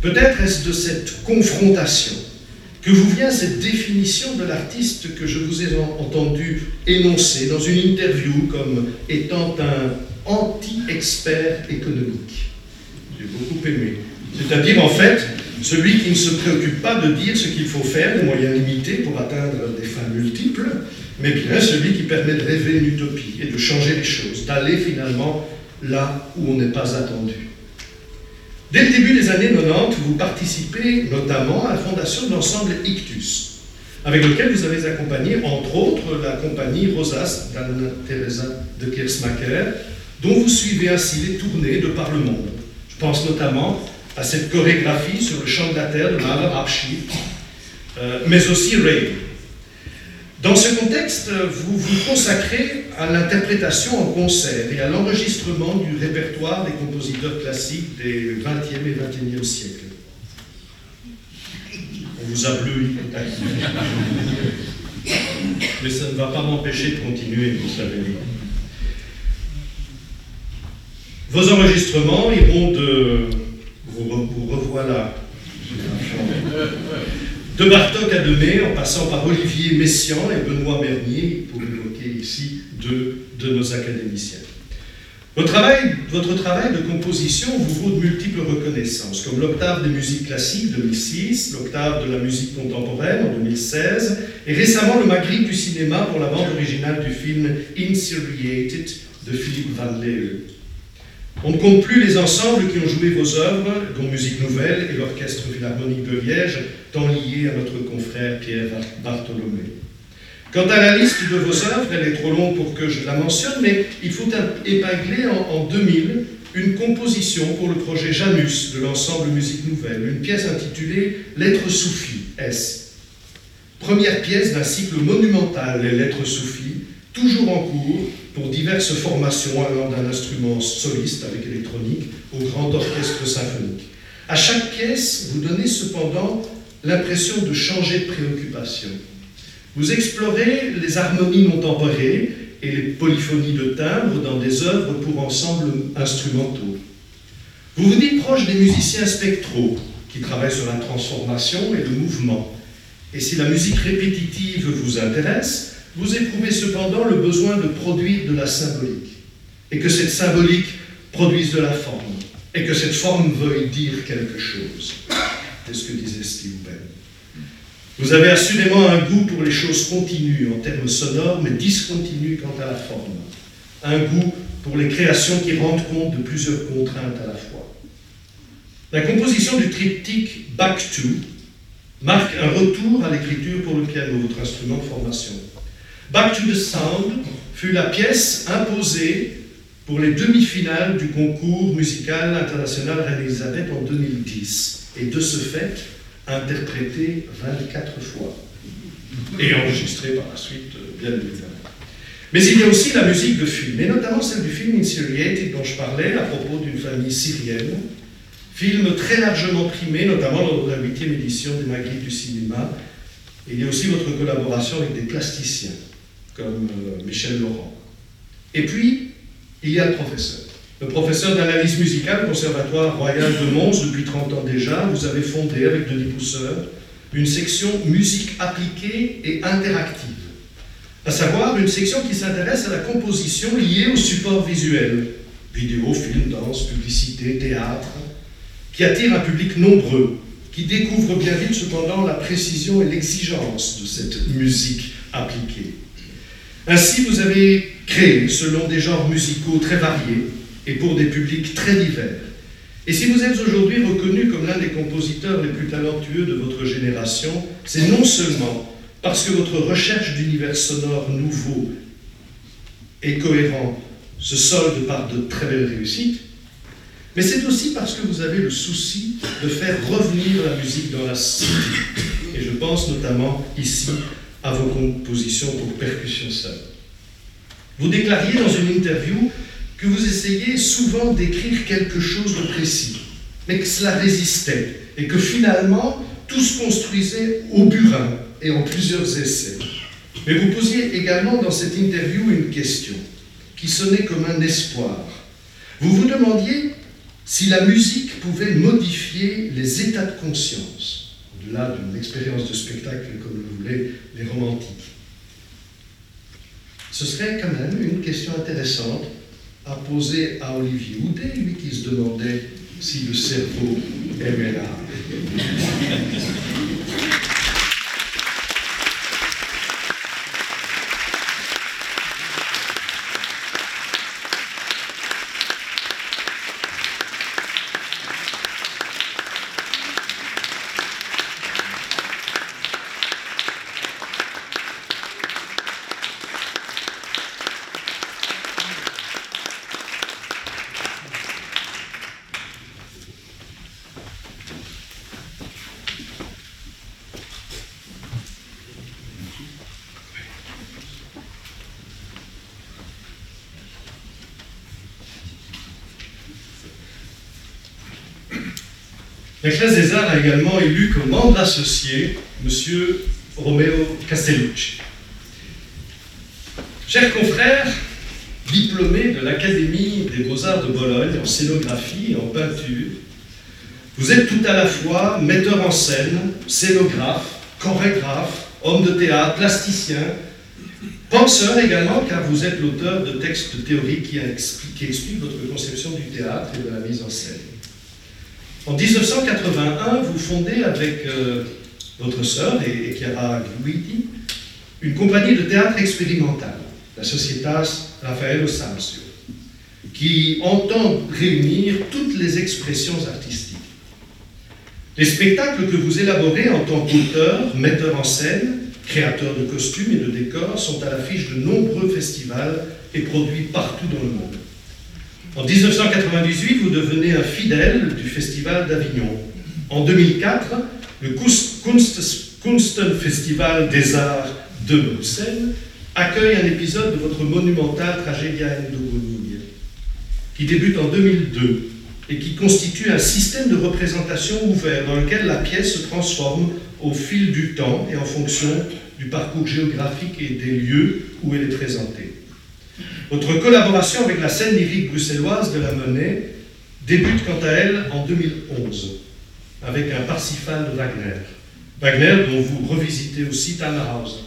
Peut-être est-ce de cette confrontation que vous vient cette définition de l'artiste que je vous ai entendu énoncer dans une interview comme étant un anti-expert économique. J'ai beaucoup aimé. C'est-à-dire, en fait, celui qui ne se préoccupe pas de dire ce qu'il faut faire, des moyens limités pour atteindre des fins multiples, mais bien celui qui permet de rêver une utopie et de changer les choses, d'aller finalement là où on n'est pas attendu. Dès le début des années 90, vous participez notamment à la fondation de l'ensemble Ictus, avec lequel vous avez accompagné, entre autres, la compagnie Rosas d'Anna-Teresa de Kersmacher, dont vous suivez ainsi les tournées de par le monde. Je pense notamment à cette chorégraphie sur le champ de la terre de Mahler Abschied, euh, mais aussi Ray, dans ce contexte, vous vous consacrez à l'interprétation en concert et à l'enregistrement du répertoire des compositeurs classiques des 20e et 21e siècles. On vous a bleui, mais ça ne va pas m'empêcher de continuer, vous savez. Vos enregistrements iront de... Vous revoilà de Bartok à Demey, en passant par Olivier Messiaen et Benoît Bernier, pour évoquer ici deux de nos académiciens. Votre travail, de composition vous vaut de multiples reconnaissances, comme l'octave des musiques classiques 2006, l'octave de la musique contemporaine en 2016, et récemment le Magritte du cinéma pour la bande originale du film Inseriated de Philippe Van Leeuwen. On ne compte plus les ensembles qui ont joué vos œuvres, dont Musique Nouvelle et l'Orchestre Philharmonique de Liège, tant liés à notre confrère Pierre Bartholomé. Quant à la liste de vos œuvres, elle est trop longue pour que je la mentionne, mais il faut épingler en, en 2000 une composition pour le projet Janus de l'ensemble Musique Nouvelle, une pièce intitulée Lettres Soufis, S. Première pièce d'un cycle monumental, les Lettres Soufis, toujours en cours pour diverses formations allant d'un instrument soliste avec électronique au grand orchestre symphonique. À chaque pièce, vous donnez cependant l'impression de changer de préoccupation. Vous explorez les harmonies non temporées et les polyphonies de timbres dans des œuvres pour ensembles instrumentaux. Vous vous dites proche des musiciens spectraux qui travaillent sur la transformation et le mouvement. Et si la musique répétitive vous intéresse, vous éprouvez cependant le besoin de produire de la symbolique, et que cette symbolique produise de la forme, et que cette forme veuille dire quelque chose. C'est ce que disait Steve. Vous avez assurément un goût pour les choses continues en termes sonores, mais discontinues quant à la forme. Un goût pour les créations qui rendent compte de plusieurs contraintes à la fois. La composition du triptyque Back to marque un retour à l'écriture pour le piano, votre instrument de formation. Back to the Sound fut la pièce imposée pour les demi-finales du concours musical international Reine-Elisabeth en 2010, et de ce fait interprétée 24 fois, et enregistrée par la suite, euh, bien évidemment. Mais il y a aussi la musique de film, et notamment celle du film Insulated dont je parlais à propos d'une famille syrienne, film très largement primé, notamment lors de la huitième édition des Magritte du cinéma. Il y a aussi votre collaboration avec des plasticiens comme euh, Michel Laurent. Et puis, il y a le professeur. Professeur d'analyse musicale Conservatoire Royal de Mons, depuis 30 ans déjà, vous avez fondé avec Denis Pousseur une section musique appliquée et interactive, à savoir une section qui s'intéresse à la composition liée au support visuel, vidéo, film, danse, publicité, théâtre, qui attire un public nombreux, qui découvre bien vite cependant la précision et l'exigence de cette musique appliquée. Ainsi, vous avez créé, selon des genres musicaux très variés et pour des publics très divers. Et si vous êtes aujourd'hui reconnu comme l'un des compositeurs les plus talentueux de votre génération, c'est non seulement parce que votre recherche d'univers sonore nouveau et cohérent se solde par de très belles réussites, mais c'est aussi parce que vous avez le souci de faire revenir la musique dans la cité. Et je pense notamment ici à vos compositions pour percussion seule. Vous déclariez dans une interview que vous essayez souvent d'écrire quelque chose de précis, mais que cela résistait et que finalement tout se construisait au burin et en plusieurs essais. Mais vous posiez également dans cette interview une question qui sonnait comme un espoir. Vous vous demandiez si la musique pouvait modifier les états de conscience au-delà d'une expérience de spectacle comme le voulaient les romantiques. Ce serait quand même une question intéressante à poser à Olivier Houdet, lui qui se demandait si le cerveau aimait l'art. La classe des arts a également élu comme membre associé M. Romeo Castellucci. Chers confrères, diplômé de l'Académie des beaux-arts de Bologne en scénographie et en peinture, vous êtes tout à la fois metteur en scène, scénographe, chorégraphe, homme de théâtre, plasticien, Penseur également, car vous êtes l'auteur de textes théoriques qui, qui expliquent votre conception du théâtre et de la mise en scène. En 1981, vous fondez avec euh, votre sœur et, Chiara Guidi une compagnie de théâtre expérimental, la Societas Raffaello Sanzio, qui entend réunir toutes les expressions artistiques. Les spectacles que vous élaborez en tant qu'auteur, metteur en scène, créateur de costumes et de décors sont à l'affiche de nombreux festivals et produits partout dans le monde. En 1998, vous devenez un fidèle du Festival d'Avignon. En 2004, le Kunstenfestival des Arts de Bruxelles accueille un épisode de votre monumental Tragedia Endogonie, qui débute en 2002 et qui constitue un système de représentation ouvert dans lequel la pièce se transforme au fil du temps et en fonction du parcours géographique et des lieux où elle est présentée. Votre collaboration avec la scène lyrique bruxelloise de la Monnaie débute quant à elle en 2011 avec un Parsifal de Wagner. Wagner dont vous revisitez aussi Tannhauser.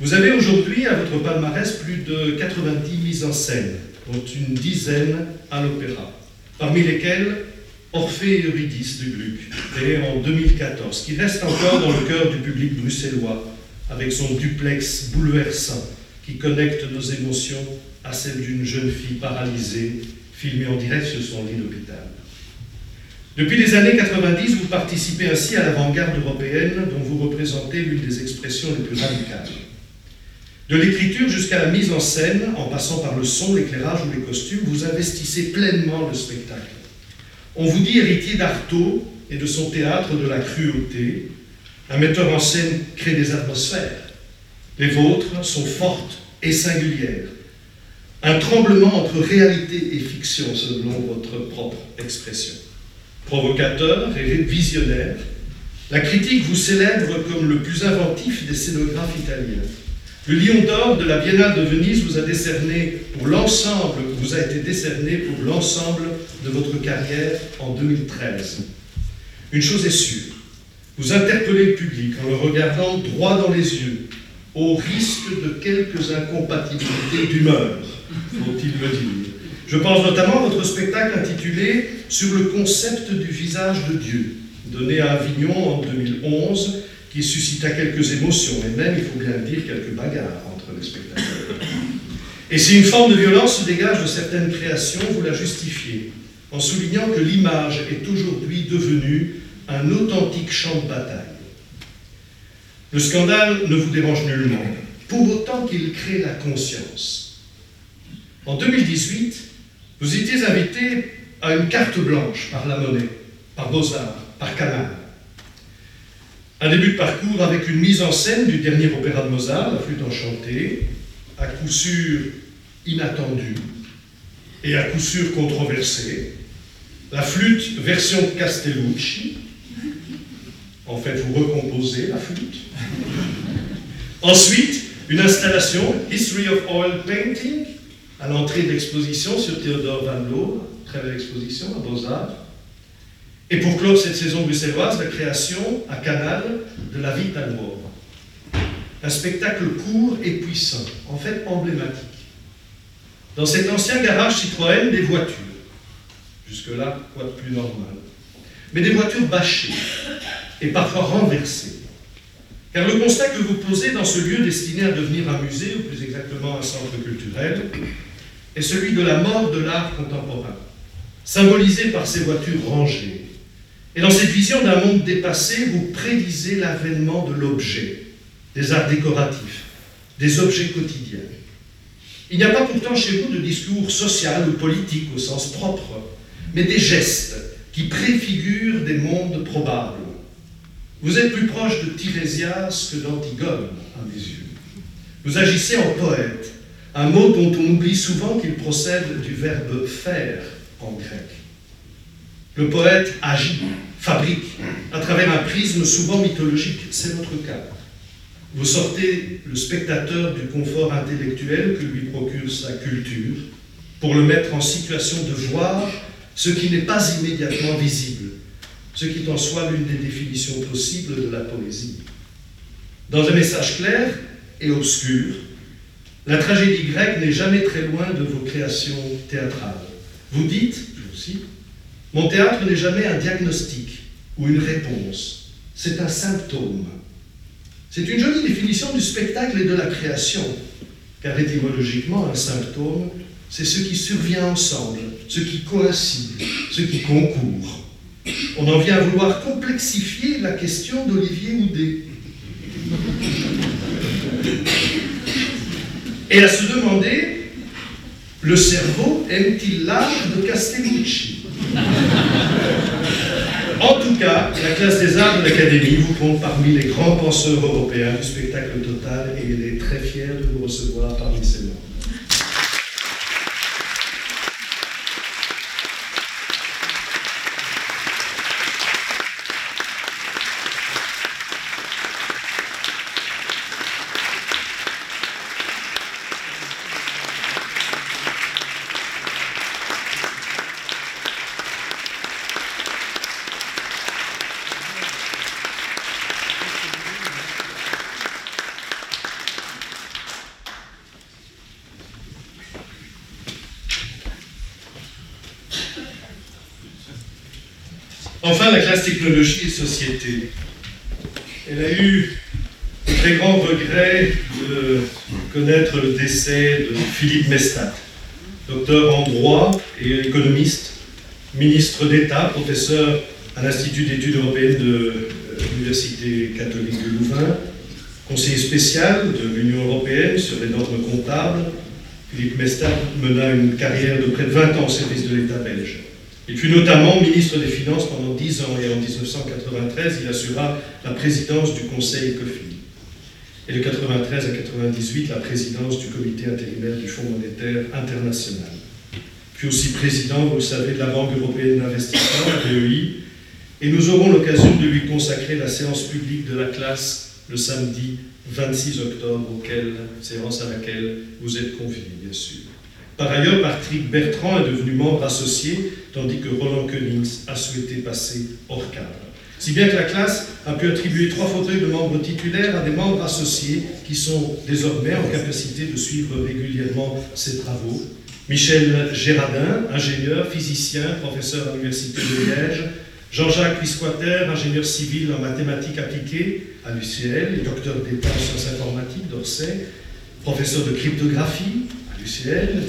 Vous avez aujourd'hui à votre palmarès plus de 90 mises en scène, dont une dizaine à l'opéra, parmi lesquelles Orphée et Eurydice de Gluck, créé en 2014, qui reste encore dans le cœur du public bruxellois, avec son duplex bouleversant qui connecte nos émotions à celles d'une jeune fille paralysée, filmée en direct sur son lit d'hôpital. Depuis les années 90, vous participez ainsi à l'avant-garde européenne dont vous représentez l'une des expressions les plus radicales. De l'écriture jusqu'à la mise en scène, en passant par le son, l'éclairage ou les costumes, vous investissez pleinement le spectacle. On vous dit héritier d'Artaud et de son théâtre de la cruauté. Un metteur en scène crée des atmosphères. Les vôtres sont fortes et singulières. Un tremblement entre réalité et fiction, selon votre propre expression. Provocateur et visionnaire, la critique vous célèbre comme le plus inventif des scénographes italiens. Le Lion d'or de la Biennale de Venise vous a décerné pour l'ensemble, vous a été décerné pour l'ensemble de votre carrière en 2013. Une chose est sûre, vous interpellez le public en le regardant droit dans les yeux, au risque de quelques incompatibilités d'humeur, faut-il le dire. Je pense notamment à votre spectacle intitulé Sur le concept du visage de Dieu, donné à Avignon en 2011 qui suscita quelques émotions et même, il faut bien le dire, quelques bagarres entre les spectateurs. Et si une forme de violence se dégage de certaines créations, vous la justifiez en soulignant que l'image est aujourd'hui devenue un authentique champ de bataille. Le scandale ne vous dérange nullement, pour autant qu'il crée la conscience. En 2018, vous étiez invité à une carte blanche par La Monnaie, par Beaux-Arts, par Canal. Un début de parcours avec une mise en scène du dernier opéra de Mozart, La flûte enchantée, à coup sûr inattendue et à coup sûr controversée. La flûte version Castellucci. En fait, vous recomposez la flûte. Ensuite, une installation, History of Oil Painting, à l'entrée d'exposition sur Théodore Van Loo, très belle exposition à Beaux-Arts. Et pour clore cette saison bruxelloise, la création à Canal de La Vita Nuova. Un spectacle court et puissant, en fait emblématique. Dans cet ancien garage Citroën, des voitures. Jusque-là, quoi de plus normal? Mais des voitures bâchées et parfois renversées. Car le constat que vous posez dans ce lieu destiné à devenir un musée, ou plus exactement un centre culturel, est celui de la mort de l'art contemporain, symbolisé par ces voitures rangées, et dans cette vision d'un monde dépassé, vous prédisez l'avènement de l'objet, des arts décoratifs, des objets quotidiens. Il n'y a pas pourtant chez vous de discours social ou politique au sens propre, mais des gestes qui préfigurent des mondes probables. Vous êtes plus proche de Tirésias que d'Antigone, à mes yeux. Vous agissez en poète, un mot dont on oublie souvent qu'il procède du verbe faire en grec. Le poète agit, fabrique, à travers un prisme souvent mythologique. C'est votre cas. Vous sortez le spectateur du confort intellectuel que lui procure sa culture pour le mettre en situation de voir ce qui n'est pas immédiatement visible, ce qui est en soi l'une des définitions possibles de la poésie. Dans un message clair, et obscure, la tragédie grecque n'est jamais très loin de vos créations théâtrales. Vous dites, vous cite, Mon théâtre n'est jamais un diagnostic ou une réponse, c'est un symptôme. C'est une jolie définition du spectacle et de la création, car étymologiquement, un symptôme, c'est ce qui survient ensemble, ce qui coïncide, ce qui concourt. On en vient à vouloir complexifier la question d'Olivier Houdet. Et à se demander, le cerveau aime-t-il l'art de Castellucci? En tout cas, la classe des arts de l'Académie vous compte parmi les grands penseurs européens du spectacle total et elle est très fière de vous recevoir parmi ses membres. Enfin, la classe Elle a eu le très grand regret de connaître le décès de Philippe Mestat, docteur en droit et économiste, ministre d'État, professeur à l'Institut d'études européennes de l'Université catholique de Louvain, conseiller spécial de l'Union européenne sur les normes comptables. Philippe Mestat mena une carrière de près de 20 ans au service de l'État belge. Il fut notamment ministre des Finances pendant 10 ans et en 1993, il assura la présidence du Conseil ECOFIN. Et de 1993 à 1998, la présidence du Comité intérimaire du Fonds monétaire international. Puis aussi président, vous le savez, de la Banque européenne d'investissement, BEI, et nous aurons l'occasion de lui consacrer la séance publique de la classe le samedi 26 octobre, séance à laquelle vous êtes conviés, bien sûr. Par ailleurs, Patrick Bertrand est devenu membre associé, tandis que Roland Koenings a souhaité passer hors cadre. Si bien que la classe a pu attribuer trois fauteuils de membres titulaires à des membres associés qui sont désormais en capacité de suivre régulièrement ses travaux. Michel Gérardin, ingénieur, physicien, professeur à l'Université de Liège. Jean-Jacques Pisquater, ingénieur civil en mathématiques appliquées à l'UCL docteur d'État en sciences informatiques d'Orsay, professeur de cryptographie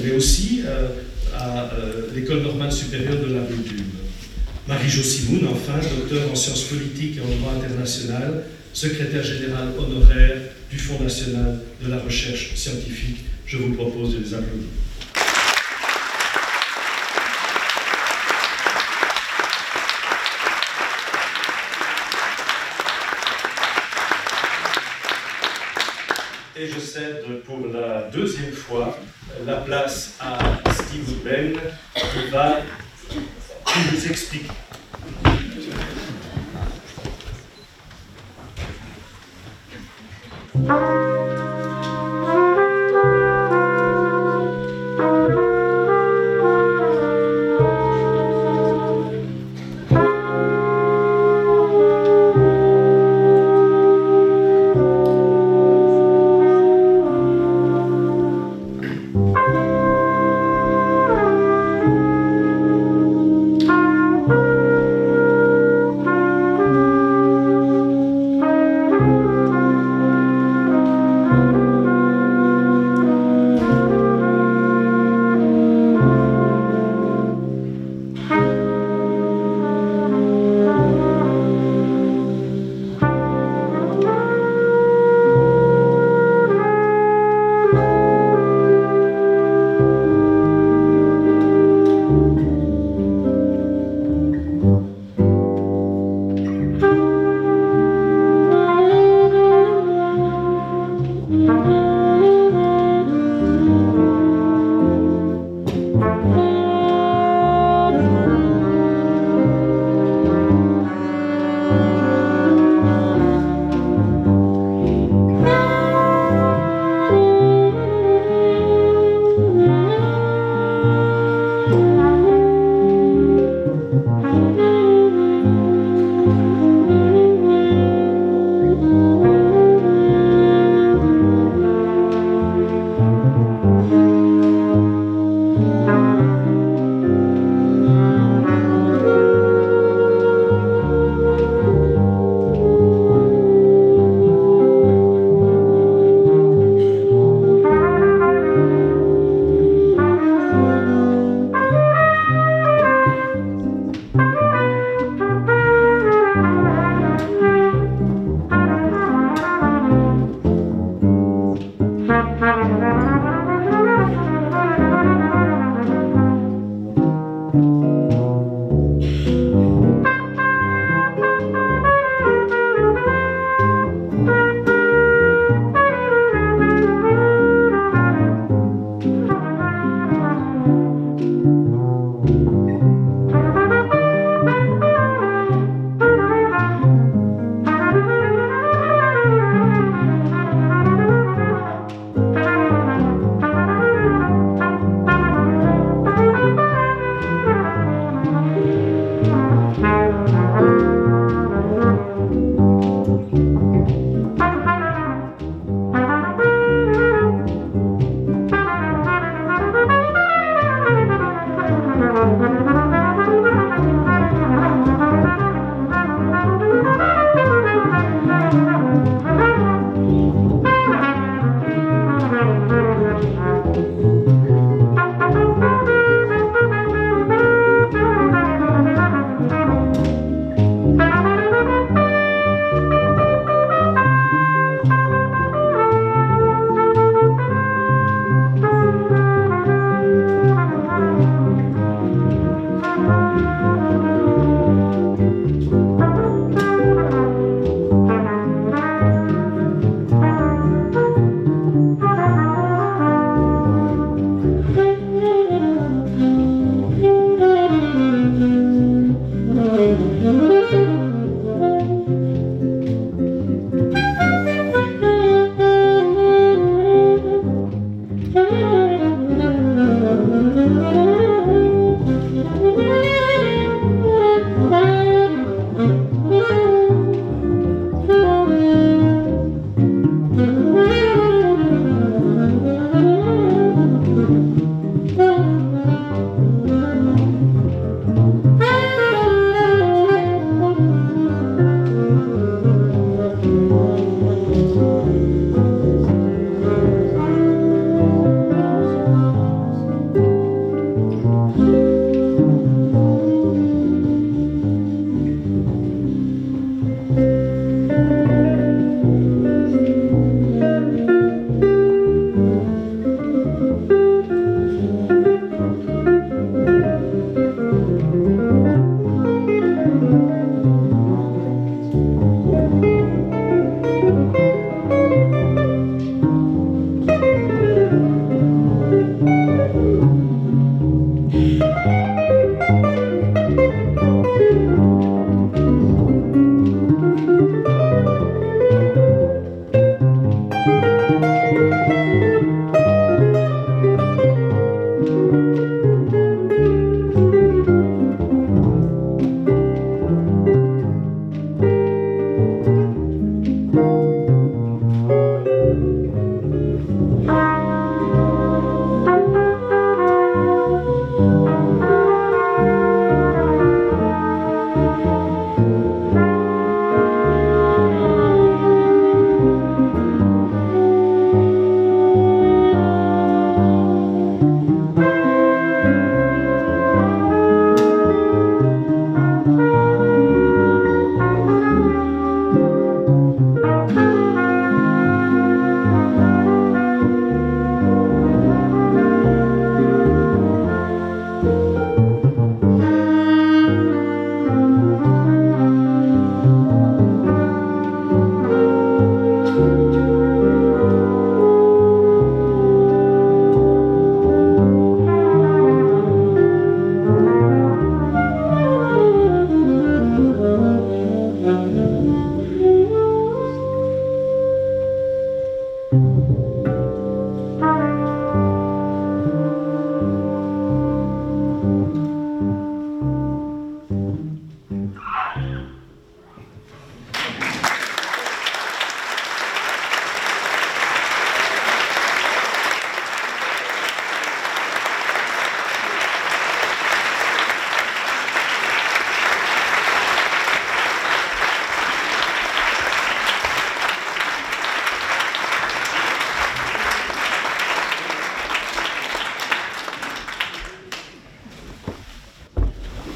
mais aussi euh, à euh, l'École normale supérieure de la Bédume. Marie-Jo Simoun, enfin, docteur en sciences politiques et en droit international, secrétaire général honoraire du Fonds national de la recherche scientifique. Je vous propose de les applaudir. et je cède pour la deuxième fois la place à Steve Woodbell qui va nous expliquer.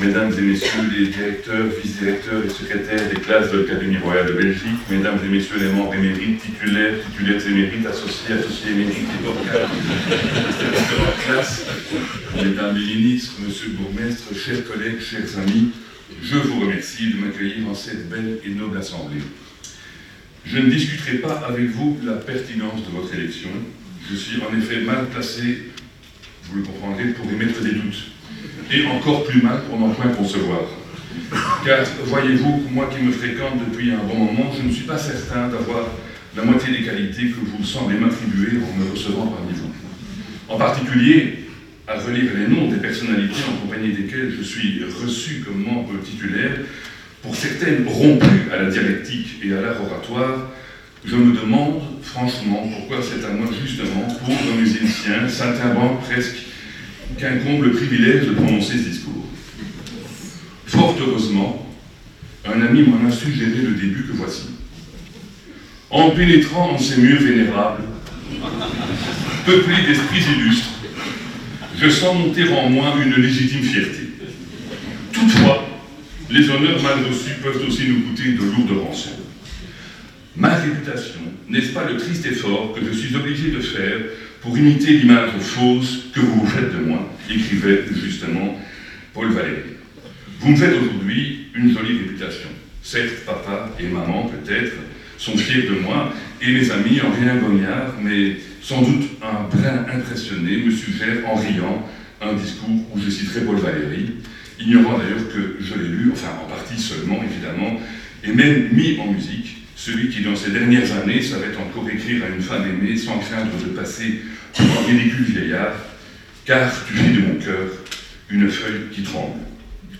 Mesdames et Messieurs les directeurs, vice-directeurs et secrétaires des classes de l'Académie royale de Belgique, Mesdames et Messieurs les membres émérites, titulaires, titulaires émérites, associés, associés émérites et donc de la classe, Mesdames les ministres, Monsieur le bourgmestre, chers collègues, chers amis, je vous remercie de m'accueillir en cette belle et noble assemblée. Je ne discuterai pas avec vous la pertinence de votre élection. Je suis en effet mal placé vous le comprendrez, pour émettre des doutes. Et encore plus mal pour n'en point concevoir. Car, voyez-vous, moi qui me fréquente depuis un bon moment, je ne suis pas certain d'avoir la moitié des qualités que vous semblez m'attribuer en me recevant parmi vous. En particulier, à relire les noms des personnalités en compagnie desquelles je suis reçu comme membre titulaire, pour certaines rompues à la dialectique et à l'art oratoire, je me demande franchement pourquoi c'est à moi justement, pauvre musicien, saltimbanque presque, qu'incombe le privilège de prononcer ce discours. Fort heureusement, un ami m'en a suggéré le début que voici. En pénétrant en ces murs vénérables, peuplés d'esprits illustres, je sens monter en moi une légitime fierté. Toutefois, les honneurs mal reçus peuvent aussi nous coûter de lourdes rançons. Ma réputation, n'est-ce pas le triste effort que je suis obligé de faire pour imiter l'image fausse que vous vous faites de moi écrivait justement Paul Valéry. Vous me faites aujourd'hui une jolie réputation. Certes, papa et maman, peut-être, sont fiers de moi, et mes amis, en rien gognard, mais sans doute un brin impressionné, me suggèrent en riant un discours où je citerai Paul Valéry, ignorant d'ailleurs que je l'ai lu, enfin en partie seulement évidemment, et même mis en musique, celui qui dans ces dernières années savait encore écrire à une femme aimée sans craindre de passer pour un ridicule vieillard, car tu fais de mon cœur une feuille qui tremble.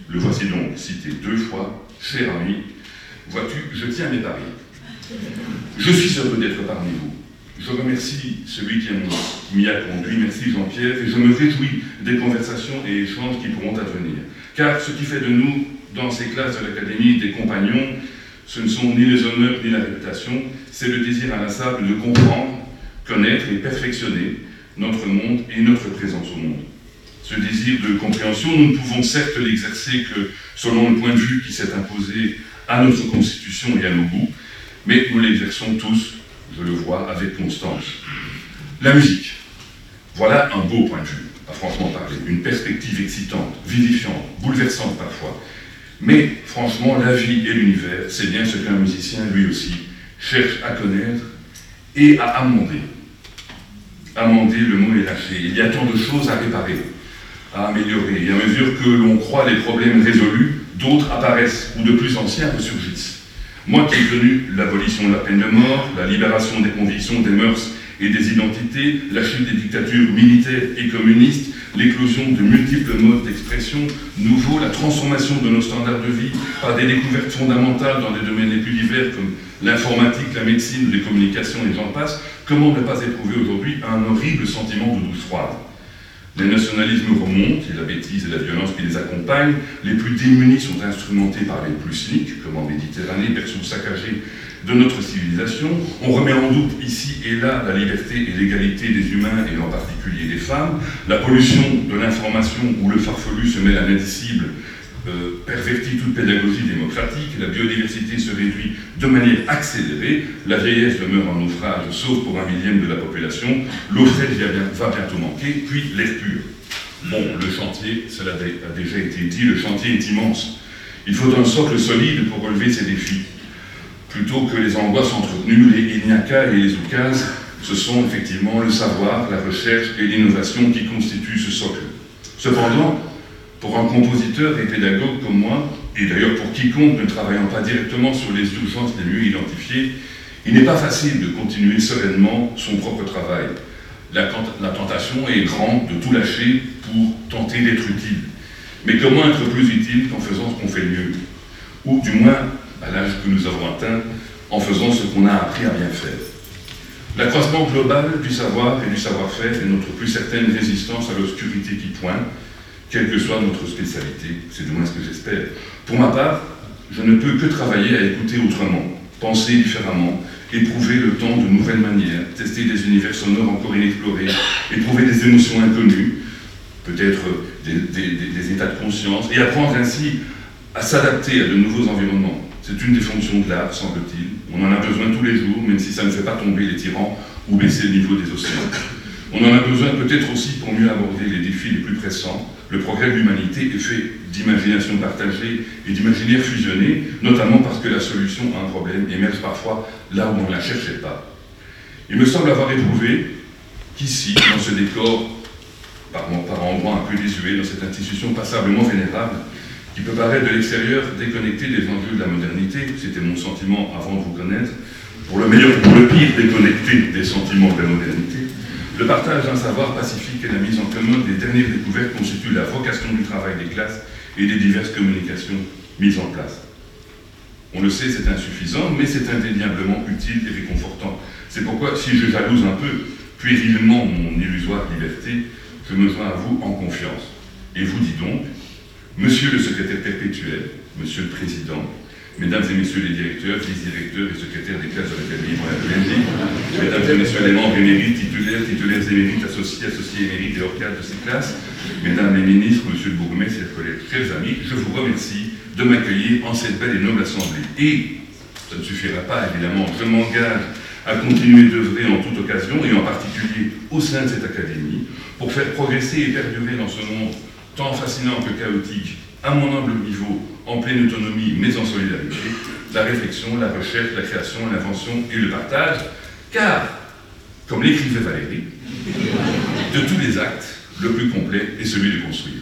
Le voici donc cité deux fois, cher ami, vois-tu, je tiens mes paris. Je suis heureux d'être parmi vous. Je remercie celui qui m'y a conduit, merci Jean-Pierre, et je me réjouis des conversations et échanges qui pourront advenir. Car ce qui fait de nous, dans ces classes de l'Académie, des compagnons, ce ne sont ni les honneurs ni la réputation, c'est le désir inlassable de comprendre, connaître et perfectionner notre monde et notre présence au monde. Ce désir de compréhension, nous ne pouvons certes l'exercer que selon le point de vue qui s'est imposé à notre Constitution et à nos goûts, mais nous l'exerçons tous, je le vois, avec constance. La musique. Voilà un beau point de vue, à franchement parler, une perspective excitante, vivifiante, bouleversante parfois. Mais franchement, la vie et l'univers, c'est bien ce qu'un musicien, lui aussi, cherche à connaître et à amender. Amender, le mot est lâché. Il y a tant de choses à réparer, à améliorer. Et à mesure que l'on croit les problèmes résolus, d'autres apparaissent ou de plus anciens ressurgissent. Moi qui ai connu l'abolition de la peine de mort, la libération des convictions, des mœurs et des identités, la chute des dictatures militaires et communistes, l'éclosion de multiples modes d'expression nouveaux, la transformation de nos standards de vie par des découvertes fondamentales dans des domaines les plus divers comme l'informatique, la médecine, les communications et j'en passe, comment ne pas éprouver aujourd'hui un horrible sentiment de douce froide? Les nationalismes remontent, et la bêtise et la violence qui les accompagnent. Les plus démunis sont instrumentés par les plus cyniques, comme en Méditerranée, berceau saccagé de notre civilisation. On remet en doute ici et là la liberté et l'égalité des humains et en particulier des femmes. La pollution de l'information où le farfelu se mêle à l'indicible euh, pervertit toute pédagogie démocratique, la biodiversité se réduit de manière accélérée, la vieillesse demeure en naufrage, sauf pour un millième de la population, l'eau fraîche va bientôt manquer, puis l'air pur. Bon, le chantier, cela a déjà été dit, le chantier est immense. Il faut un socle solide pour relever ces défis. Plutôt que les angoisses entretenues, les Ignaka et les oukases, ce sont effectivement le savoir, la recherche et l'innovation qui constituent ce socle. Cependant, pour un compositeur et pédagogue comme moi, et d'ailleurs pour quiconque ne travaillant pas directement sur les urgences les mieux identifiées, il n'est pas facile de continuer sereinement son propre travail. La, tentation est grande de tout lâcher pour tenter d'être utile. Mais comment être plus utile qu'en faisant ce qu'on fait mieux? Ou du moins, à l'âge que nous avons atteint, en faisant ce qu'on a appris à bien faire. L'accroissement global du savoir et du savoir-faire est notre plus certaine résistance à l'obscurité qui pointe, quelle que soit notre spécialité, c'est du moins ce que j'espère. Pour ma part, je ne peux que travailler à écouter autrement, penser différemment, éprouver le temps de nouvelles manières, tester des univers sonores encore inexplorés, éprouver des émotions inconnues, peut-être des, états de conscience, et apprendre ainsi à s'adapter à de nouveaux environnements. C'est une des fonctions de l'art, semble-t-il. On en a besoin tous les jours, même si ça ne fait pas tomber les tyrans ou baisser le niveau des océans. On en a besoin peut-être aussi pour mieux aborder les défis les plus pressants, le progrès de l'humanité est fait d'imagination partagée et d'imaginaire fusionné, notamment parce que la solution à un problème émerge parfois là où on ne la cherchait pas. Il me semble avoir éprouvé qu'ici, dans ce décor, par, par endroits un peu désuet, dans cette institution passablement vénérable, qui peut paraître de l'extérieur déconnectée des enjeux de la modernité, c'était mon sentiment avant de vous connaître, pour le meilleur et pour le pire, déconnecté des sentiments de la modernité, le partage d'un savoir pacifique et la mise en commun des dernières découvertes constituent la vocation du travail des classes et des diverses communications mises en place. On le sait, c'est insuffisant, mais c'est indéniablement utile et réconfortant. C'est pourquoi, si je jalouse un peu puérilement mon illusoire liberté, je me joins à vous en confiance. Et vous dis donc, Monsieur le secrétaire perpétuel, Monsieur le Président, Mesdames et Messieurs les directeurs, vice-directeurs et secrétaires des classes de de Belgique, Mesdames et Messieurs les membres émérites, titulaires, titulaires émérites, associés, associés émérites et hors de ces classes, Mesdames les ministres, Monsieur le bourgmestre, chers collègues, chers amis, je vous remercie de m'accueillir en cette belle et noble assemblée. Et, ça ne suffira pas évidemment, je m'engage à continuer d'œuvrer en toute occasion, et en particulier au sein de cette académie, pour faire progresser et perdurer dans ce monde tant fascinant que chaotique, à mon humble niveau, en pleine autonomie mais en solidarité, la réflexion, la recherche, la création, l'invention et le partage, car, comme l'écrivait Valérie, de tous les actes, le plus complet est celui de construire.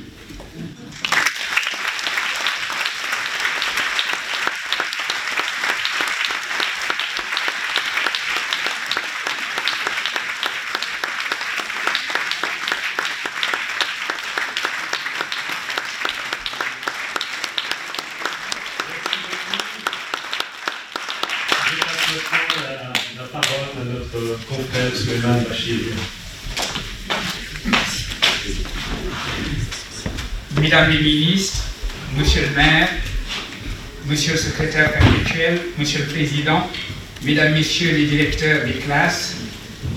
Mesdames les ministres, Monsieur le maire, Monsieur le secrétaire perpétuel, Monsieur le président, Mesdames, Messieurs les directeurs des classes,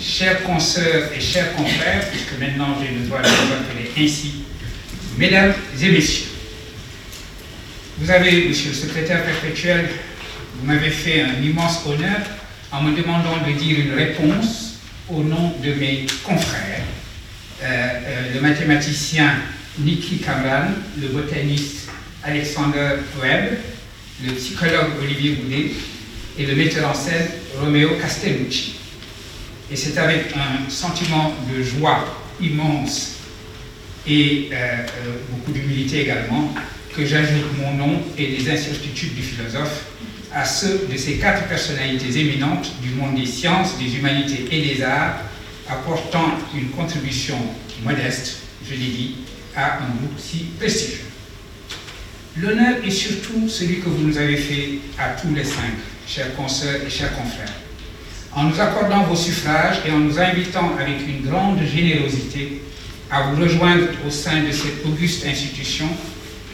chers consoeurs et chers confrères, puisque maintenant j'ai le droit de vous appeler ainsi, Mesdames et Messieurs, vous avez, Monsieur le secrétaire perpétuel, vous m'avez fait un immense honneur en me demandant de dire une réponse au nom de mes confrères, euh, euh, le mathématicien Niki Kamran, le botaniste Alexander Webb, le psychologue Olivier Boudet et le metteur en scène Romeo Castellucci. Et c'est avec un sentiment de joie immense et euh, beaucoup d'humilité également que j'ajoute mon nom et les instituts du philosophe à ceux de ces quatre personnalités éminentes du monde des sciences, des humanités et des arts, apportant une contribution modeste, je l'ai dit, à un groupe si prestigieux. L'honneur est surtout celui que vous nous avez fait à tous les cinq, chers consoeurs et chers confrères, en nous accordant vos suffrages et en nous invitant avec une grande générosité à vous rejoindre au sein de cette auguste institution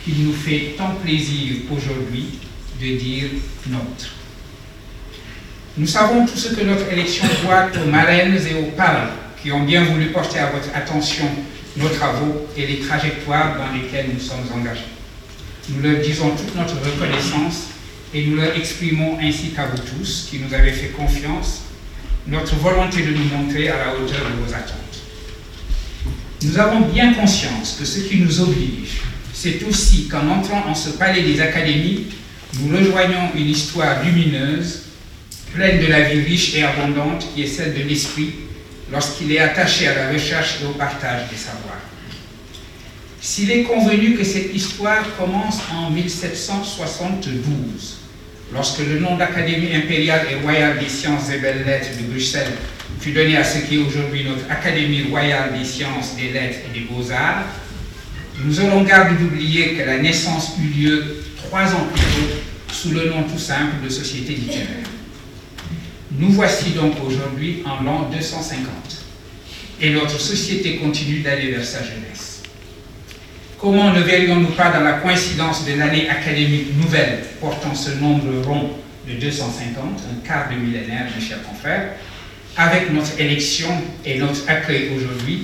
qui nous fait tant plaisir aujourd'hui de dire notre. Nous savons tout ce que notre élection doit aux marraines et aux parents qui ont bien voulu porter à votre attention nos travaux et les trajectoires dans lesquelles nous sommes engagés. Nous leur disons toute notre reconnaissance et nous leur exprimons ainsi qu'à vous tous qui nous avez fait confiance notre volonté de nous montrer à la hauteur de vos attentes. Nous avons bien conscience que ce qui nous oblige, c'est aussi qu'en entrant en ce palais des académies, nous rejoignons une histoire lumineuse, pleine de la vie riche et abondante qui est celle de l'esprit lorsqu'il est attaché à la recherche et au partage des savoirs. S'il est convenu que cette histoire commence en 1772, lorsque le nom d'Académie impériale et royale des sciences et belles lettres de Bruxelles fut donné à ce qui est aujourd'hui notre Académie royale des sciences, des lettres et des beaux-arts, nous aurons garde d'oublier que la naissance eut lieu trois ans plus tôt sous le nom tout simple de Société littéraire. Nous voici donc aujourd'hui en l'an 250 et notre société continue d'aller vers sa jeunesse. Comment ne verrions-nous pas dans la coïncidence de l'année académique nouvelle portant ce nombre rond de 250, un quart de millénaire, mes chers confrères, avec notre élection et notre accueil aujourd'hui,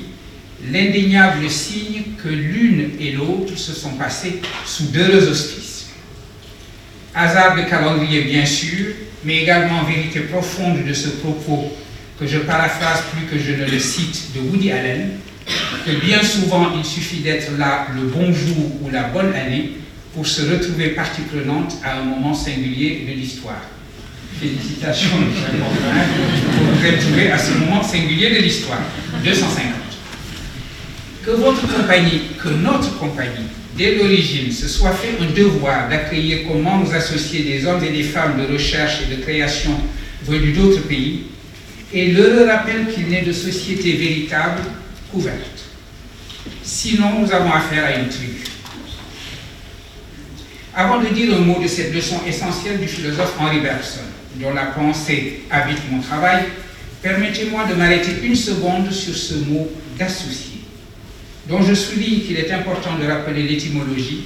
l'indéniable signe que l'une et l'autre se sont passées sous deux auspices. Hasard de calendrier, bien sûr, mais également vérité profonde de ce propos que je paraphrase plus que je ne le cite de Woody Allen, que bien souvent il suffit d'être là le bon jour ou la bonne année pour se retrouver partie prenante à un moment singulier de l'histoire. Félicitations, chers pour vous retrouver à ce moment singulier de l'histoire, 250. Que votre compagnie, que notre compagnie, dès l'origine, se soit fait un devoir d'accueillir comme membres associés des hommes et des femmes de recherche et de création venus d'autres pays et leur rappelle qu'il n'est de société véritable qu'ouverte. Sinon, nous avons affaire à une tribu. Avant de dire un mot de cette leçon essentielle du philosophe Henri Bergson, dont la pensée habite mon travail, permettez-moi de m'arrêter une seconde sur ce mot d'associé, dont je souligne qu'il est important de rappeler l'étymologie,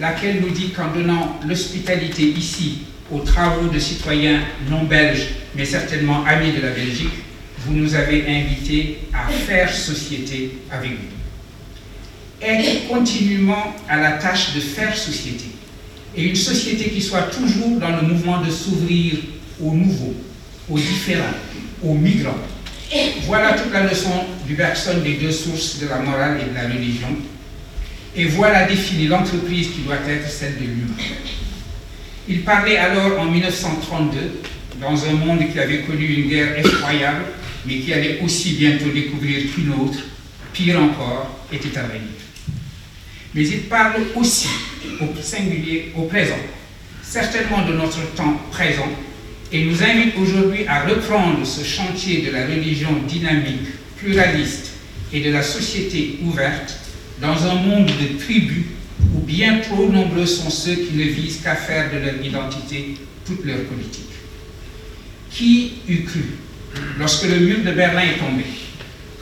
laquelle nous dit qu'en donnant l'hospitalité ici aux travaux de citoyens non belges, mais certainement amis de la Belgique, vous nous avez invités à faire société avec vous. Être continuellement à la tâche de faire société, et une société qui soit toujours dans le mouvement de s'ouvrir aux nouveaux, aux différents, aux migrants. Voilà toute la leçon du Bergson des deux sources de la morale et de la religion. Et voilà définir l'entreprise qui doit être celle de l'humain. Il parlait alors en 1932, dans un monde qui avait connu une guerre effroyable, mais qui allait aussi bientôt découvrir qu'une autre, pire encore, était à venir. Mais il parle aussi au singulier, au présent, certainement de notre temps présent, et nous invite aujourd'hui à reprendre ce chantier de la religion dynamique, pluraliste et de la société ouverte dans un monde de tribus où bien trop nombreux sont ceux qui ne visent qu'à faire de leur identité toute leur politique. Qui eût cru, lorsque le mur de Berlin est tombé,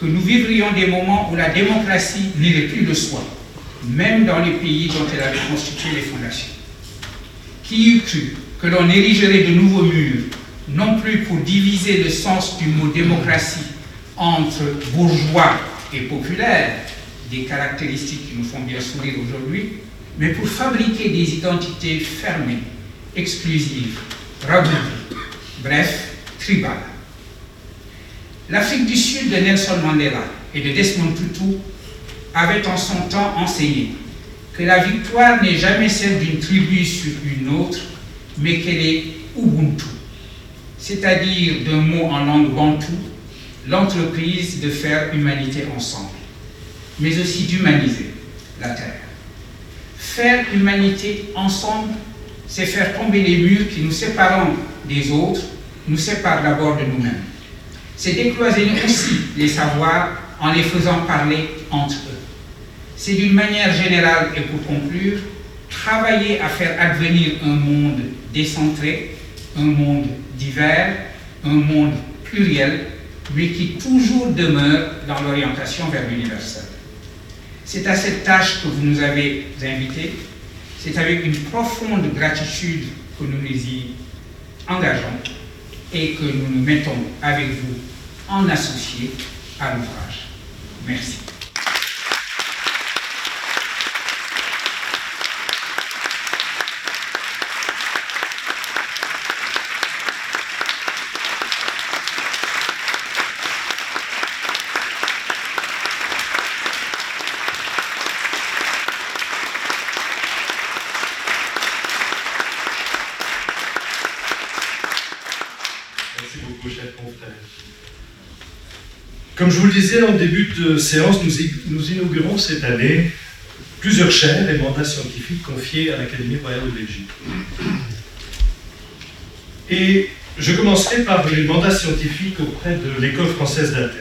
que nous vivrions des moments où la démocratie n'irait plus de soi, même dans les pays dont elle avait constitué les fondations Qui eût cru que l'on érigerait de nouveaux murs, non plus pour diviser le sens du mot démocratie entre bourgeois et populaire, des caractéristiques qui nous font bien sourire aujourd'hui, mais pour fabriquer des identités fermées, exclusives, rabougries, bref, tribales. L'Afrique du Sud de Nelson Mandela et de Desmond Tutu avait en son temps enseigné que la victoire n'est jamais celle d'une tribu sur une autre, mais qu'elle est Ubuntu, c'est-à-dire d'un mot en langue bantou, l'entreprise de faire humanité ensemble, mais aussi d'humaniser la Terre. Faire humanité ensemble, c'est faire tomber les murs qui nous séparent des autres, nous séparent d'abord de nous-mêmes. C'est décloisonner aussi les savoirs en les faisant parler entre eux. C'est d'une manière générale, et pour conclure, travailler à faire advenir un monde décentré, un monde divers, un monde pluriel, mais qui toujours demeure dans l'orientation vers l'universel. C'est à cette tâche que vous nous avez invités. C'est avec une profonde gratitude que nous nous y engageons et que nous nous mettons avec vous en associé à l'ouvrage. Merci. Comme je vous le disais en début de séance, nous, inaugurons cette année plusieurs chaires et mandats scientifiques confiés à l'Académie royale de Belgique. Et je commencerai par les mandats scientifiques auprès de l'École française d'Athènes.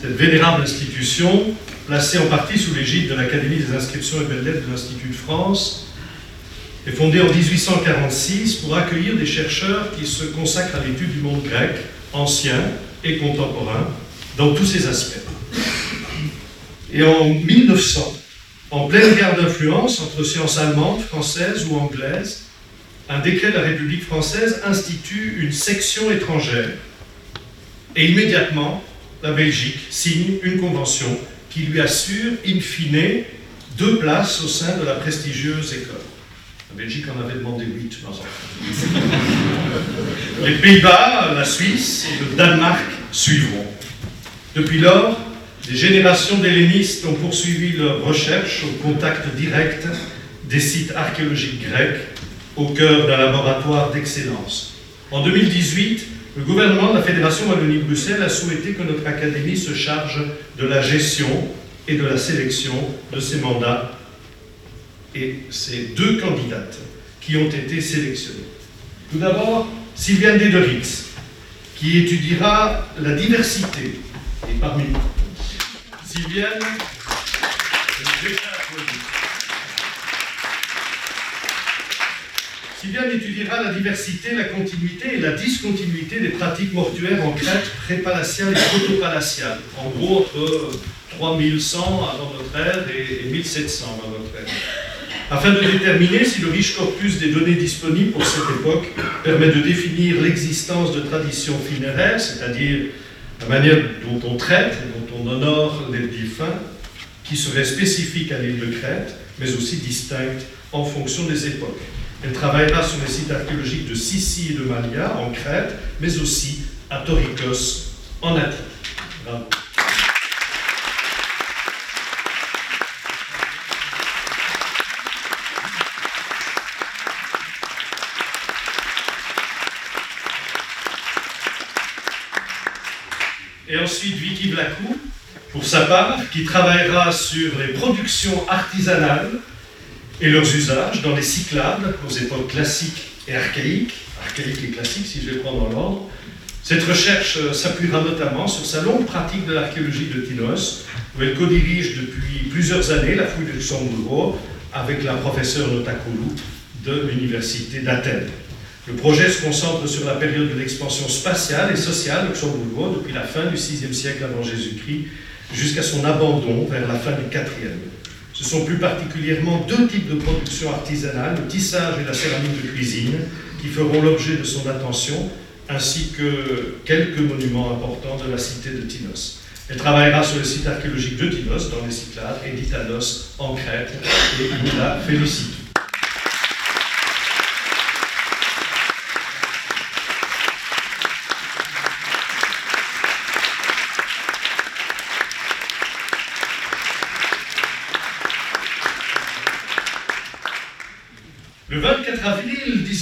Cette vénérable institution, placée en partie sous l'égide de l'Académie des inscriptions et belles-lettres de l'Institut de France, est fondée en 1846 pour accueillir des chercheurs qui se consacrent à l'étude du monde grec, ancien et contemporain, dans tous ses aspects. Et en 1900, en pleine guerre d'influence entre sciences allemandes, françaises ou anglaises, un décret de la République française institue une section étrangère et immédiatement, la Belgique signe une convention qui lui assure, in fine, deux places au sein de la prestigieuse école. La Belgique en avait demandé huit dans Les Pays-Bas, la Suisse et le Danemark suivront. Depuis lors, des générations d'hellénistes ont poursuivi leurs recherches au contact direct des sites archéologiques grecs au cœur d'un laboratoire d'excellence. En 2018, le gouvernement de la Fédération Wallonie-Bruxelles a souhaité que notre académie se charge de la gestion et de la sélection de ces mandats et ces deux candidates qui ont été sélectionnées. Tout d'abord, Sylviane Dederix, qui étudiera la diversité. Et parmi Sylviane, Sylviane étudiera la diversité, la continuité et la discontinuité des pratiques mortuaires en Crète prépalaciale et protopalaciale. En gros, entre 3100 avant notre ère et 1700 avant notre ère. Afin de déterminer si le riche corpus des données disponibles pour cette époque permet de définir l'existence de traditions funéraires, c'est-à-dire la manière dont on traite dont on honore les défunts, qui seraient spécifiques à l'île de Crète, mais aussi distinctes en fonction des époques. Elle travaillera sur les sites archéologiques de Sissi et de Malia en Crète, mais aussi à Torikos en Attique. Et ensuite Vicky Blacou, pour sa part, qui travaillera sur les productions artisanales et leurs usages dans les Cyclades aux époques classiques et archaïques, archaïques et classiques si je les prends dans l'ordre. Cette recherche euh, s'appuiera notamment sur sa longue pratique de l'archéologie de Tinos, où elle co-dirige depuis plusieurs années la fouille de Luxembourg avec la professeure Notakoulou de l'Université d'Athènes. Le projet se concentre sur la période de l'expansion spatiale et sociale luxembourgeois depuis la fin du VIe siècle avant Jésus-Christ jusqu'à son abandon vers la fin du IVe. Ce sont plus particulièrement deux types de production artisanale, le tissage et la céramique de cuisine, qui feront l'objet de son attention, ainsi que quelques monuments importants de la cité de Tinos. Elle travaillera sur le site archéologique de Tinos, dans les Cyclades, et d'Itanos, en Crète, et nous la félicite.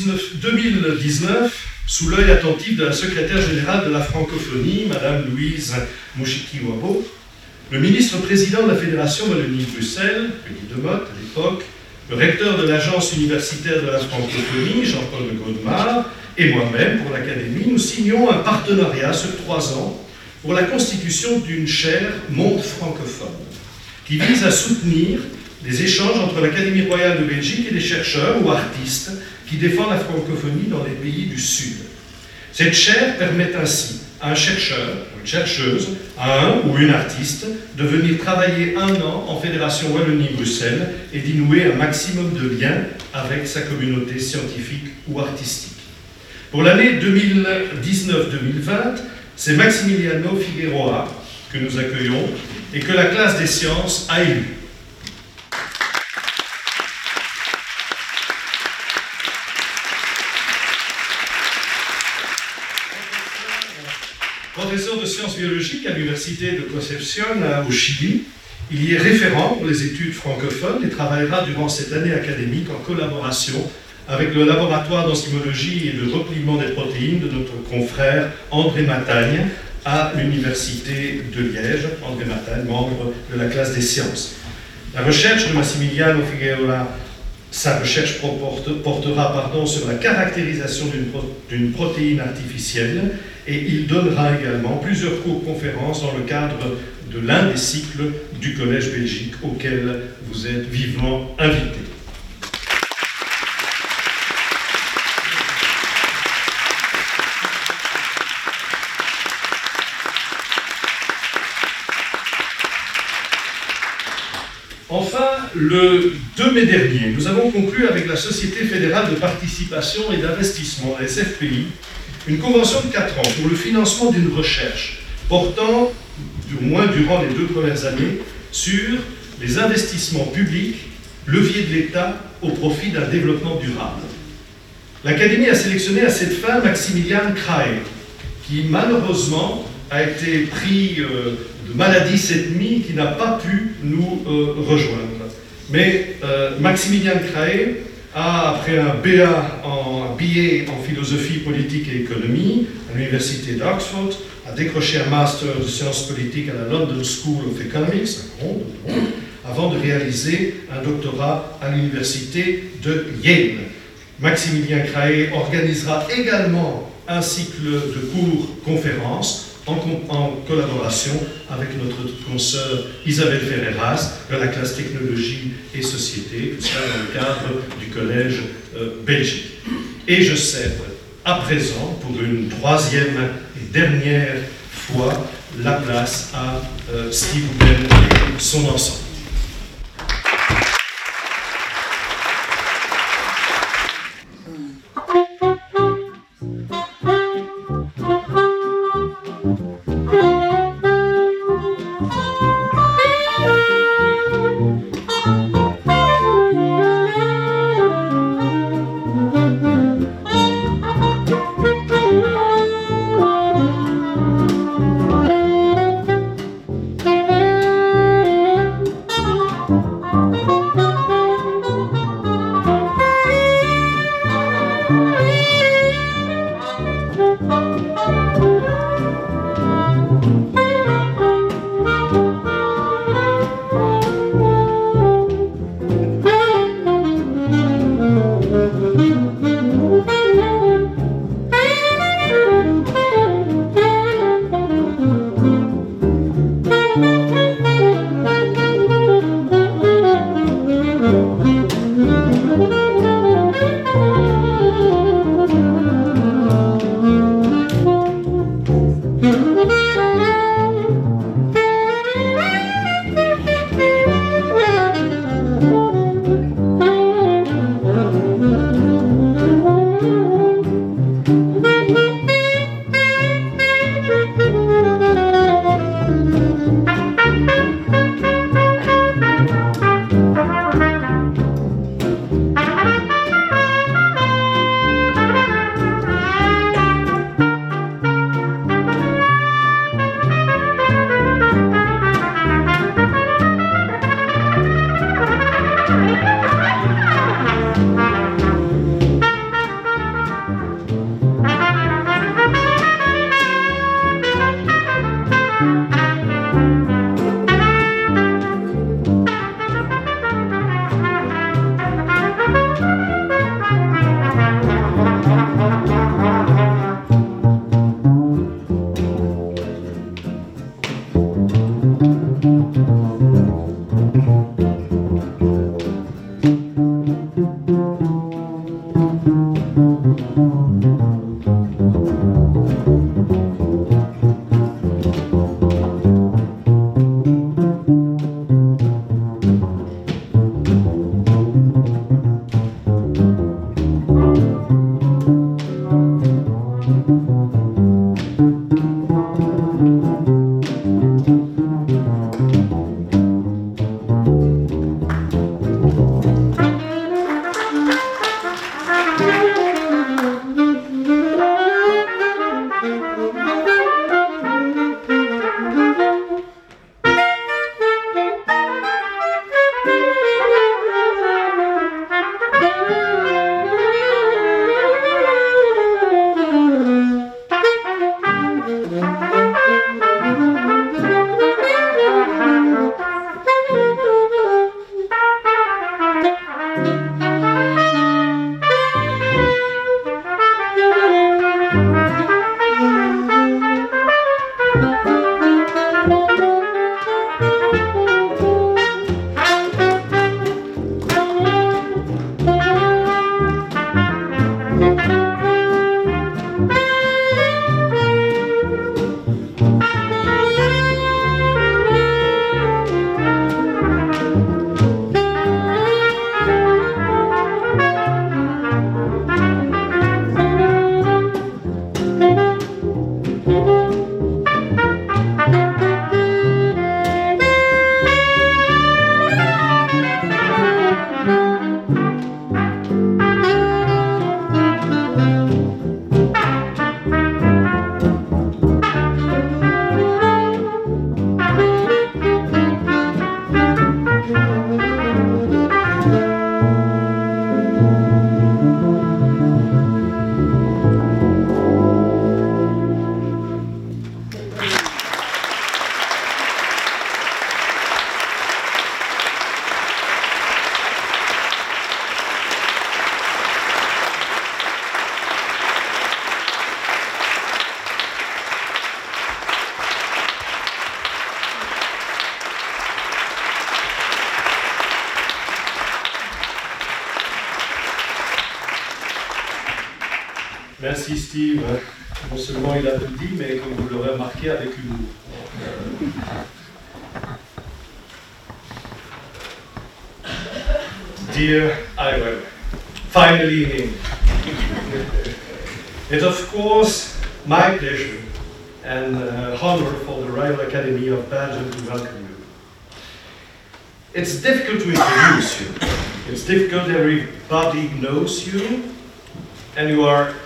2019 sous l'œil attentif de la secrétaire générale de la francophonie, Madame Louise Mouchiki-Wabo, le ministre-président de la Fédération Wallonie-Bruxelles, Denis Demotte à l'époque, le recteur de l'Agence universitaire de la francophonie, Jean-Paul de Godemar, et moi-même, pour l'Académie, nous signons un partenariat sur trois ans pour la constitution d'une chaire Monde francophone, qui vise à soutenir des échanges entre l'Académie royale de Belgique et des chercheurs ou artistes qui défendent la francophonie dans les pays du Sud. Cette chaire permet ainsi à un chercheur ou une chercheuse, à un ou une artiste, de venir travailler un an en Fédération Wallonie-Bruxelles et d'y un maximum de liens avec sa communauté scientifique ou artistique. Pour l'année 2019-2020, c'est Maximiliano Figueroa que nous accueillons et que la classe des sciences a élu. professeur de sciences biologiques à l'université de Concepción au Chili. Il y est référent pour les études francophones et travaillera durant cette année académique en collaboration avec le laboratoire d'enzymologie et de repliement des protéines de notre confrère André Matagne à l'université de Liège. André Matagne, membre de la classe des sciences. La recherche de Massimiliano Figueroa sa recherche portera pardon, sur la caractérisation d'une protéine artificielle et il donnera également plusieurs cours-conférences dans le cadre de l'un des cycles du Collège Belgique auquel vous êtes vivement invités. Enfin, le 2 mai dernier, nous avons conclu avec la Société fédérale de participation et d'investissement, SFPI, une convention de 4 ans pour le financement d'une recherche portant, au moins durant les deux premières années, sur les investissements publics, levier de l'État au profit d'un développement durable. L'Académie a sélectionné à cette fin Maximilian Krahe, qui malheureusement a été pris euh, de maladie cette nuit, qui n'a pas pu nous euh, rejoindre. Mais euh, Maximilian a, après un BA en en philosophie politique et économie à l'université d'Oxford, a décroché un master de sciences politiques à la London School of Economics, avant de réaliser un doctorat à l'université de Yale. Maximilien Craé organisera également un cycle de cours-conférences en, collaboration avec notre consoeur Isabelle Ferreras de la classe technologie et société, tout ça dans le cadre du collège euh, Belgique. Et je cède à présent, pour une troisième et dernière fois, la place à euh, Steve Bell et son ensemble.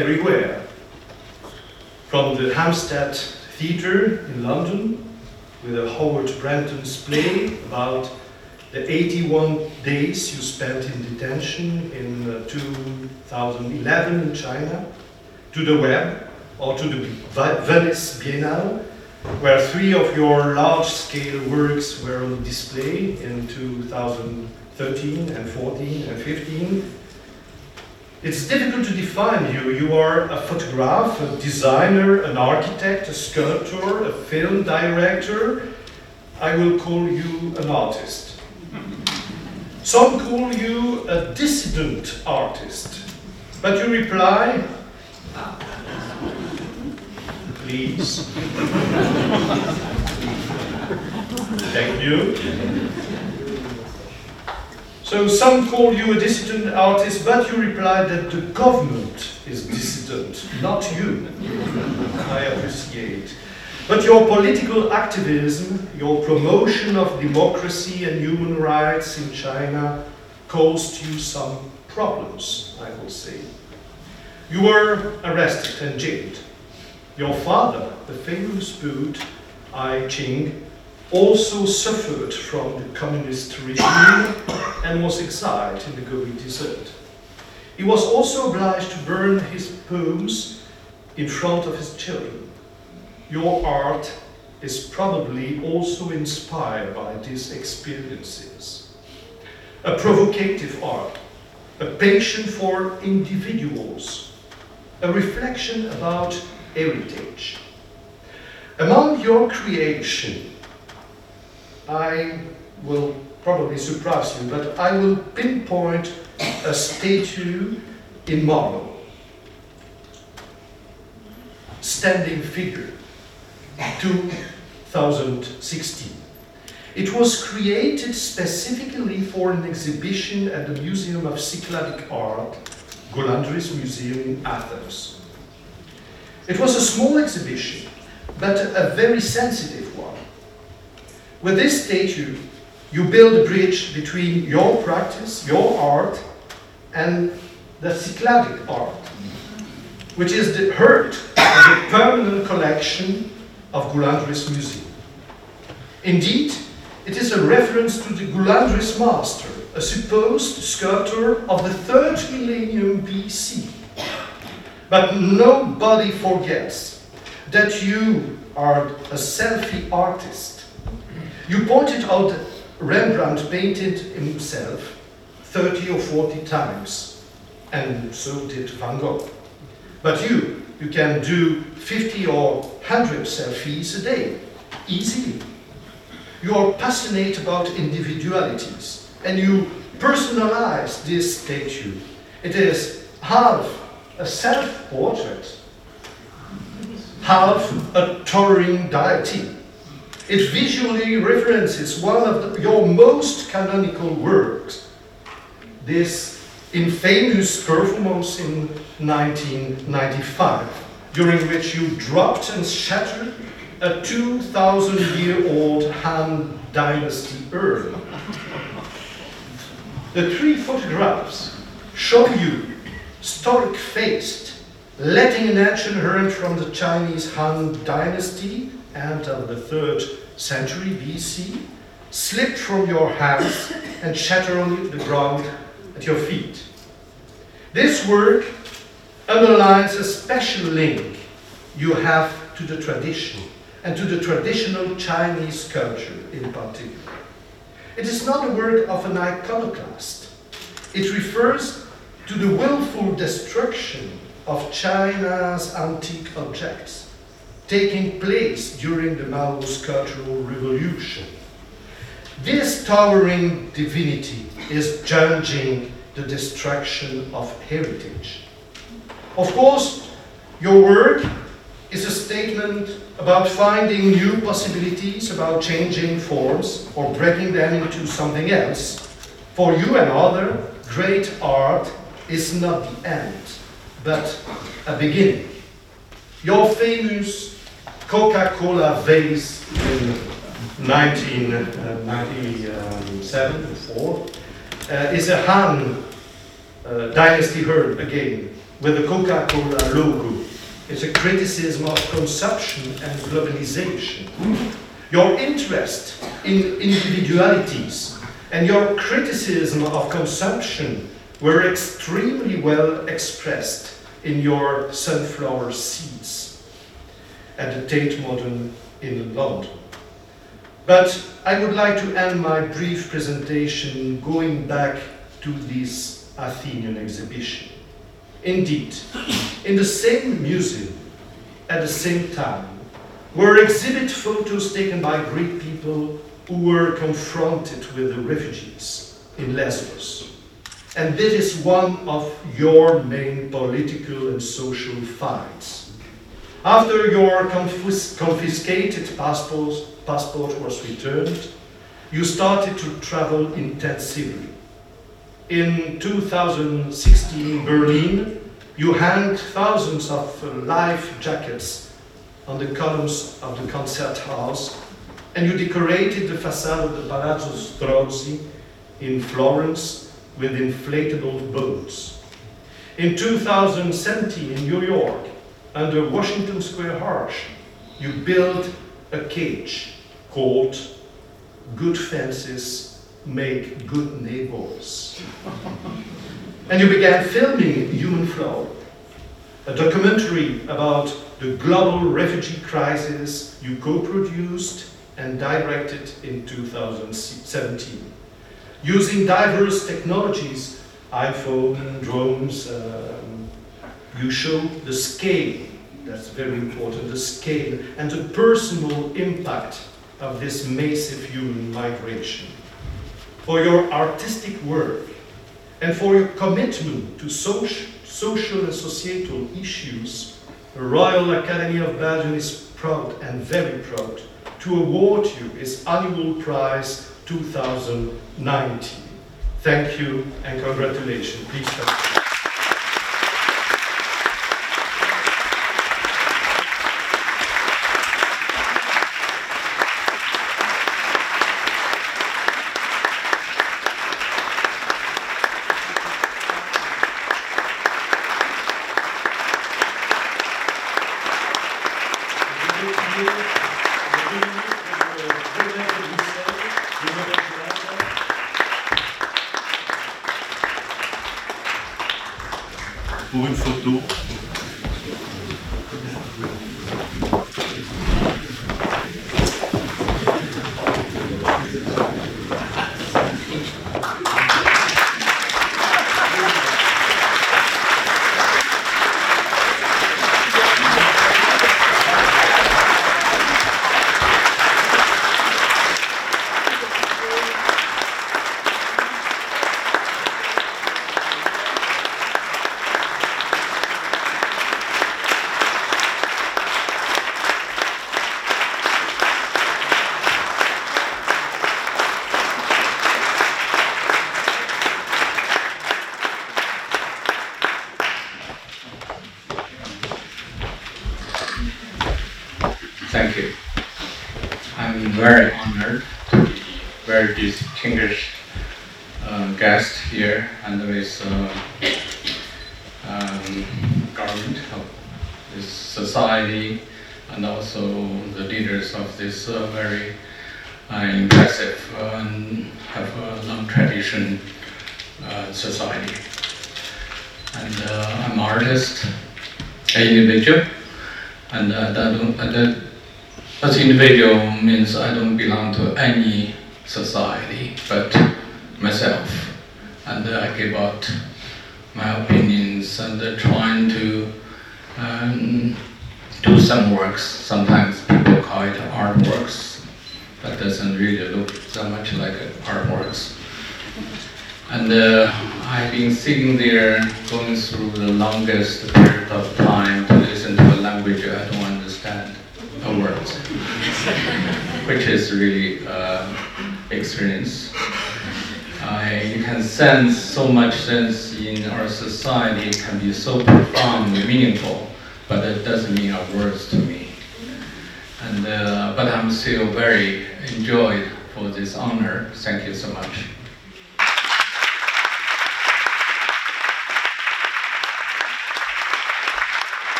Everywhere. From the Hampstead Theatre in London, with a Howard Brenton's play about the 81 days you spent in detention in uh, 2011 in China, to the web, or to the Venice Biennale, where three of your large-scale works were on display in 2013 and 14 and 15. It's difficult to define you. You are a photographer, a designer, an architect, a sculptor, a film director. I will call you an artist. Some call you a dissident artist, but you reply, please. Thank you. So some call you a dissident artist, but you reply that the government is dissident, not you. I appreciate. But your political activism, your promotion of democracy and human rights in China caused you some problems, I will say. You were arrested and jailed. Your father, the famous Buddha, Ai Ching, also suffered from the communist regime and was exiled in the Gobi Desert. He was also obliged to burn his poems in front of his children. Your art is probably also inspired by these experiences. A provocative art, a passion for individuals, a reflection about heritage. Among your creation, I will probably surprise you, but I will pinpoint a statue in marble. Standing figure, 2016. It was created specifically for an exhibition at the Museum of Cycladic Art, Golandris Museum in Athens. It was a small exhibition, but a very sensitive. With this statue, you build a bridge between your practice, your art, and the Cycladic art, which is the heart of the permanent collection of Gulandris Museum. Indeed, it is a reference to the Gulandris master, a supposed sculptor of the third millennium BC. But nobody forgets that you are a selfie artist. You pointed out that Rembrandt painted himself 30 or 40 times, and so did Van Gogh. But you, you can do 50 or 100 selfies a day, easily. You are passionate about individualities, and you personalize this statue. It is half a self-portrait, half a touring deity. It visually references one of the, your most canonical works, this infamous performance in 1995, during which you dropped and shattered a 2,000 year old Han Dynasty urn. The three photographs show you stoic faced, letting an ancient urn from the Chinese Han Dynasty and of the 3rd century BC slip from your hands and shatter on the ground at your feet. This work underlines a special link you have to the tradition and to the traditional Chinese culture in particular. It is not the work of an iconoclast. It refers to the willful destruction of China's antique objects taking place during the Mao's Cultural Revolution. This towering divinity is judging the destruction of heritage. Of course, Your work is a statement about finding new possibilities, about changing forms or breaking them into something else. For you and other, great art is not the end, but a beginning. Your famous Coca-Cola vase in 1997 or 4 uh, is a Han uh, dynasty herb again, with the Coca-Cola logo. It's a criticism of consumption and globalization. Your interest in individualities and your criticism of consumption were extremely well expressed in your sunflower seeds at the Tate Modern in London. But I would like to end my brief presentation going back to this Athenian exhibition. Indeed, in the same museum, at the same time, were exhibit photos taken by Greek people who were confronted with the refugees in Lesbos. And this is one of your main political and social fights. After your confis- confiscated passport, passport was returned, you started to travel intensively. In 2016 in Berlin, you hung thousands of life jackets on the columns of the concert house, and you decorated the facade of the Palazzo Strozzi in Florence with inflatable boats. In 2017 in New York, under Washington Square Arch, you built a cage called Good Fences Make Good Neighbors. and you began filming Human Flow, a documentary about the global refugee crisis you co produced and directed in 2017. Using diverse technologies, iPhone, drones, um, you show the scale, that's very important, the scale and the personal impact of this massive human migration. For your artistic work and for your commitment to social, social and societal issues, the Royal Academy of Belgium is proud and very proud to award you its annual prize 2019. Thank you and congratulations. Please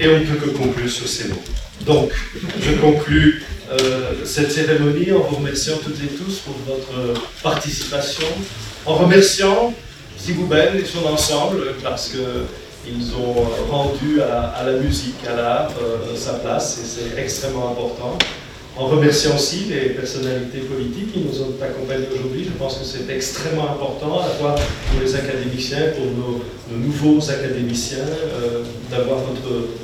Et on ne peut que conclure sur ces mots. Donc, je conclus cette cérémonie en vous remerciant toutes et tous pour votre participation, en remerciant Sigoubel et son ensemble parce qu'ils ont rendu à, la musique, à l'art, euh, sa place et c'est extrêmement important en remerciant aussi les personnalités politiques qui nous ont accompagnés aujourd'hui. Je pense que c'est extrêmement important, à la fois pour les académiciens, pour nos, nouveaux académiciens, euh, d'avoir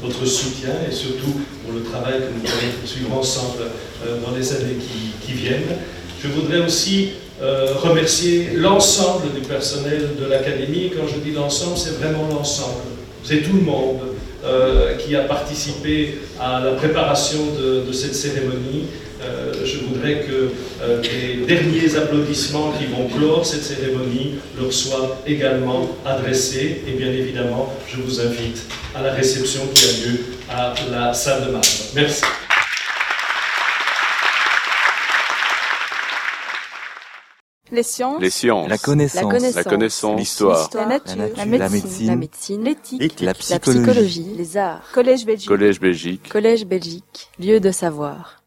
votre, soutien et surtout travail que nous allons poursuivre ensemble euh, dans les années qui, viennent. Je voudrais aussi euh, remercier l'ensemble du personnel de l'Académie. Quand je dis l'ensemble, c'est vraiment l'ensemble. C'est tout le monde. Euh, qui a participé à la préparation de, cette cérémonie. Je voudrais que les derniers applaudissements qui vont clore cette cérémonie leur soient également adressés. Et bien évidemment, je vous invite à la réception qui a lieu à la salle de marbre. Merci. Les sciences, les sciences, la connaissance, la connaissance, l'histoire, la, nature, la, nature, la, médecine, la médecine, la médecine, l'éthique, la, psychologie, les arts, collège Belgique, collège Belgique, collège Belgique, lieu de savoir.